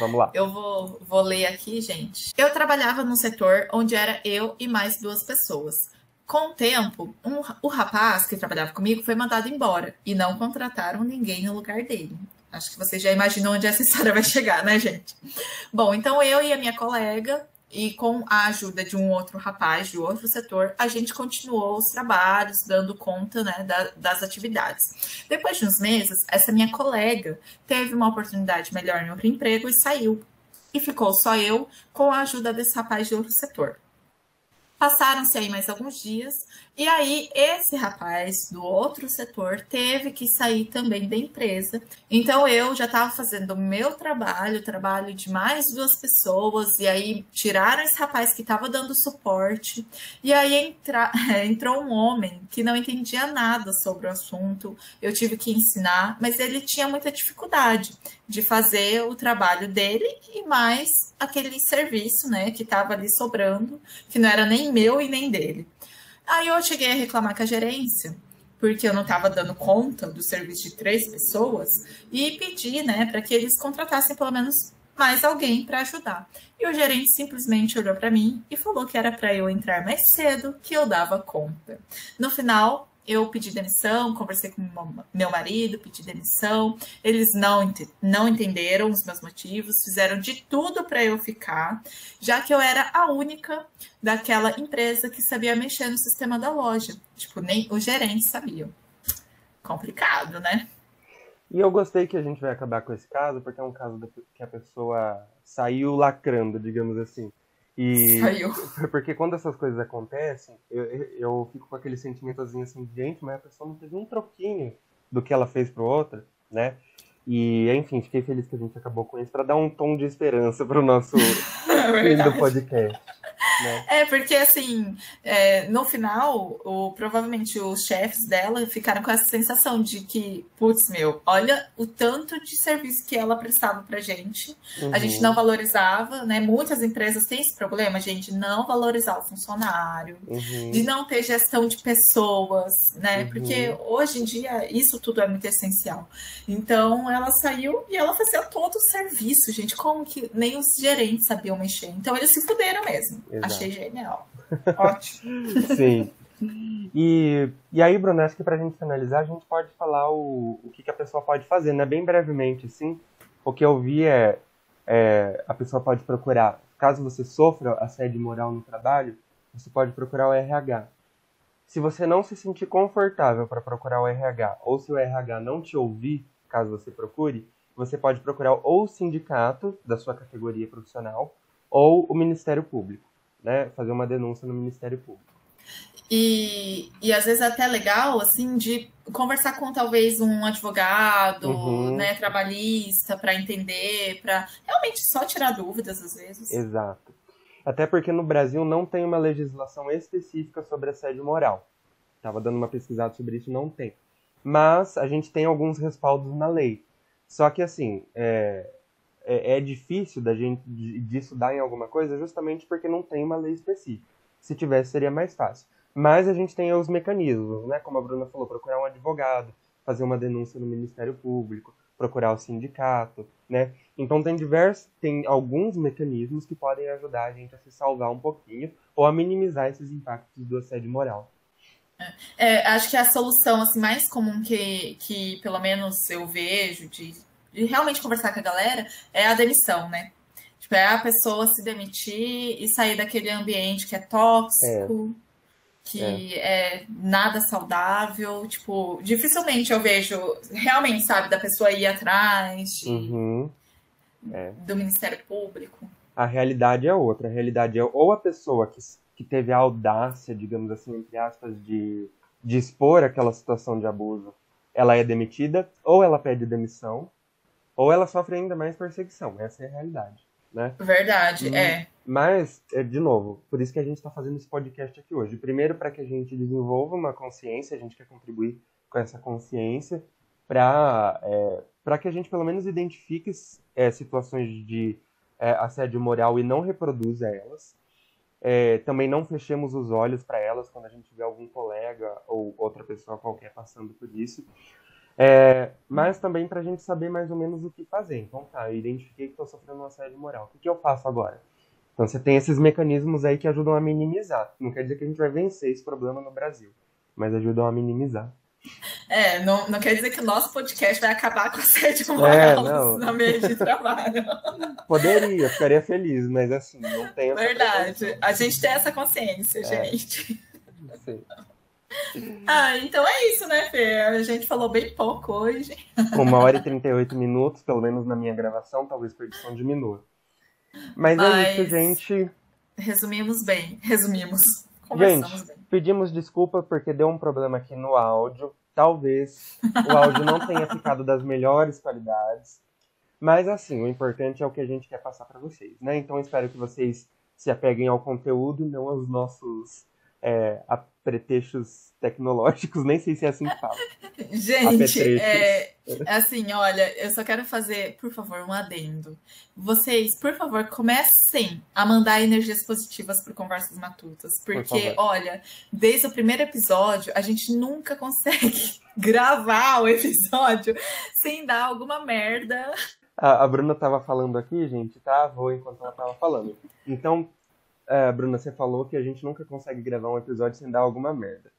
Vamos lá. Eu vou, vou ler aqui, gente. Eu trabalhava num setor onde era eu e mais duas pessoas. Com o tempo, um, o rapaz que trabalhava comigo foi mandado embora e não contrataram ninguém no lugar dele. Acho que você já imaginou onde essa história vai chegar, né, gente? Bom, então eu e a minha colega e com a ajuda de um outro rapaz de outro setor, a gente continuou os trabalhos, dando conta né, da, das atividades. Depois de uns meses, essa minha colega teve uma oportunidade melhor em outro emprego e saiu. E ficou só eu com a ajuda desse rapaz de outro setor. Passaram-se aí mais alguns dias e aí, esse rapaz do outro setor teve que sair também da empresa. Então, eu já estava fazendo o meu trabalho, o trabalho de mais duas pessoas, e aí tiraram esse rapaz que estava dando suporte. E aí entra, entrou um homem que não entendia nada sobre o assunto. Eu tive que ensinar, mas ele tinha muita dificuldade de fazer o trabalho dele e mais aquele serviço, né, que estava ali sobrando, que não era nem meu e nem dele. Aí eu cheguei a reclamar com a gerência, porque eu não estava dando conta do serviço de três pessoas, e pedi, né, para que eles contratassem pelo menos mais alguém para ajudar. E o gerente simplesmente olhou para mim e falou que era para eu entrar mais cedo, que eu dava conta. No final, eu pedi demissão, conversei com meu marido, pedi demissão. Eles não, não entenderam os meus motivos, fizeram de tudo para eu ficar, já que eu era a única daquela empresa que sabia mexer no sistema da loja. Tipo, nem os gerentes sabiam. Complicado, né? E eu gostei que a gente vai acabar com esse caso, porque é um caso que a pessoa saiu lacrando, digamos assim. E Saiu. porque quando essas coisas acontecem, eu, eu fico com aquele sentimentozinho assim, gente, mas a pessoa não teve um troquinho do que ela fez pro outro, né? E, enfim, fiquei feliz que a gente acabou com isso para dar um tom de esperança para o nosso é fim do podcast. É, porque assim, é, no final, o, provavelmente os chefes dela ficaram com essa sensação de que, putz, meu, olha o tanto de serviço que ela prestava pra gente. Uhum. A gente uhum. não valorizava, né? Muitas empresas têm esse problema, gente, não valorizar o funcionário, uhum. de não ter gestão de pessoas, né? Uhum. Porque hoje em dia isso tudo é muito essencial. Então ela saiu e ela fazia todo o serviço, gente. Como que nem os gerentes sabiam mexer. Então eles se fuderam mesmo. Exato. Achei genial. Ótimo. Sim. E, e aí, Bruno, acho que pra gente finalizar, a gente pode falar o, o que, que a pessoa pode fazer, né? Bem brevemente, sim. O que eu vi é, é a pessoa pode procurar, caso você sofra assédio moral no trabalho, você pode procurar o RH. Se você não se sentir confortável para procurar o RH, ou se o RH não te ouvir, caso você procure, você pode procurar ou o sindicato da sua categoria profissional ou o Ministério Público né, fazer uma denúncia no Ministério Público. E, e às vezes é até legal, assim, de conversar com talvez um advogado, uhum. né, trabalhista, para entender, para realmente só tirar dúvidas às vezes. Exato. Até porque no Brasil não tem uma legislação específica sobre assédio moral. Estava dando uma pesquisada sobre isso, não tem. Mas a gente tem alguns respaldos na lei. Só que, assim, é, é, é difícil da gente disso dar em alguma coisa justamente porque não tem uma lei específica. Se tivesse, seria mais fácil. Mas a gente tem os mecanismos, né? Como a Bruna falou, procurar um advogado, fazer uma denúncia no Ministério Público, procurar o sindicato, né? Então tem diversos, tem alguns mecanismos que podem ajudar a gente a se salvar um pouquinho ou a minimizar esses impactos do assédio moral. É, acho que a solução assim, mais comum que, que pelo menos eu vejo de de realmente conversar com a galera é a demissão, né? Tipo, é a pessoa se demitir e sair daquele ambiente que é tóxico, é. que é. é. nada saudável. Tipo, dificilmente eu vejo realmente, sabe, da pessoa ir atrás de, uhum. é. do Ministério Público. A realidade é outra. A realidade é ou a pessoa que, que teve a audácia, digamos assim, entre aspas, de, de expor aquela situação de abuso, ela é demitida, ou ela pede demissão, ou ela sofre ainda mais perseguição. Essa é a realidade. né? Verdade, hum, é. Mas, é, de novo, por isso que a gente está fazendo esse podcast aqui hoje. Primeiro, para que a gente desenvolva uma consciência, a gente quer contribuir com essa consciência para é, que a gente pelo menos identifique é, situações de é, assédio moral e não reproduza elas. É, também não fechemos os olhos para elas quando a gente vê algum colega ou outra pessoa qualquer passando por isso. É, mas também para a gente saber mais ou menos o que fazer. Então, tá, eu identifiquei que estou sofrendo um assédio moral. O que, que eu faço agora? Então, você tem esses mecanismos aí que ajudam a minimizar. Não quer dizer que a gente vai vencer esse problema no Brasil, mas ajudam a minimizar. É, não, não quer dizer que o nosso podcast vai acabar com a sede moral é, no meio de trabalho. Poderia, ficaria feliz, mas assim, não tem Verdade. A gente tem essa consciência, é. gente. Sim. Ah, então é isso, né, Fê? A gente falou bem pouco hoje. Uma hora e 38 minutos, pelo menos na minha gravação, talvez a edição diminua. Mas, Mas é isso, gente. Resumimos bem, resumimos. Gente, bem. pedimos desculpa porque deu um problema aqui no áudio. Talvez o áudio não tenha ficado das melhores qualidades. Mas assim, o importante é o que a gente quer passar para vocês, né? Então espero que vocês se apeguem ao conteúdo e não aos nossos é, pretextos tecnológicos, nem sei se é assim que fala. Gente, é, assim, olha, eu só quero fazer, por favor, um adendo. Vocês, por favor, comecem a mandar energias positivas para Conversas Matutas, porque, por olha, desde o primeiro episódio, a gente nunca consegue gravar o episódio sem dar alguma merda. A, a Bruna tava falando aqui, gente, tá? Vou enquanto ela tava falando. Então, é, Bruna, você falou que a gente nunca consegue gravar um episódio sem dar alguma merda.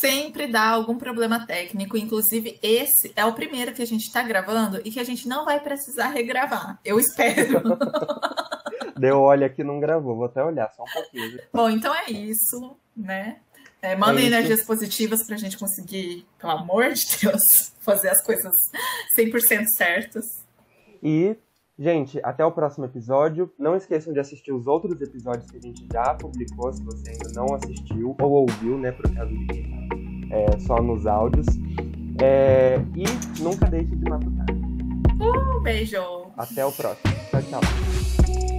Sempre dá algum problema técnico. Inclusive, esse é o primeiro que a gente está gravando e que a gente não vai precisar regravar. Eu espero. Deu olho aqui não gravou, vou até olhar só um pouquinho. Bom, então é isso, né? É, mandem é energias positivas para a gente conseguir, pelo amor de Deus, fazer as coisas 100% certas. E Gente, até o próximo episódio. Não esqueçam de assistir os outros episódios que a gente já publicou, se você ainda não assistiu ou ouviu, né, por causa de quem é, só nos áudios. É, e nunca deixe de matutar. Um beijo! Até o próximo. Tchau, tchau.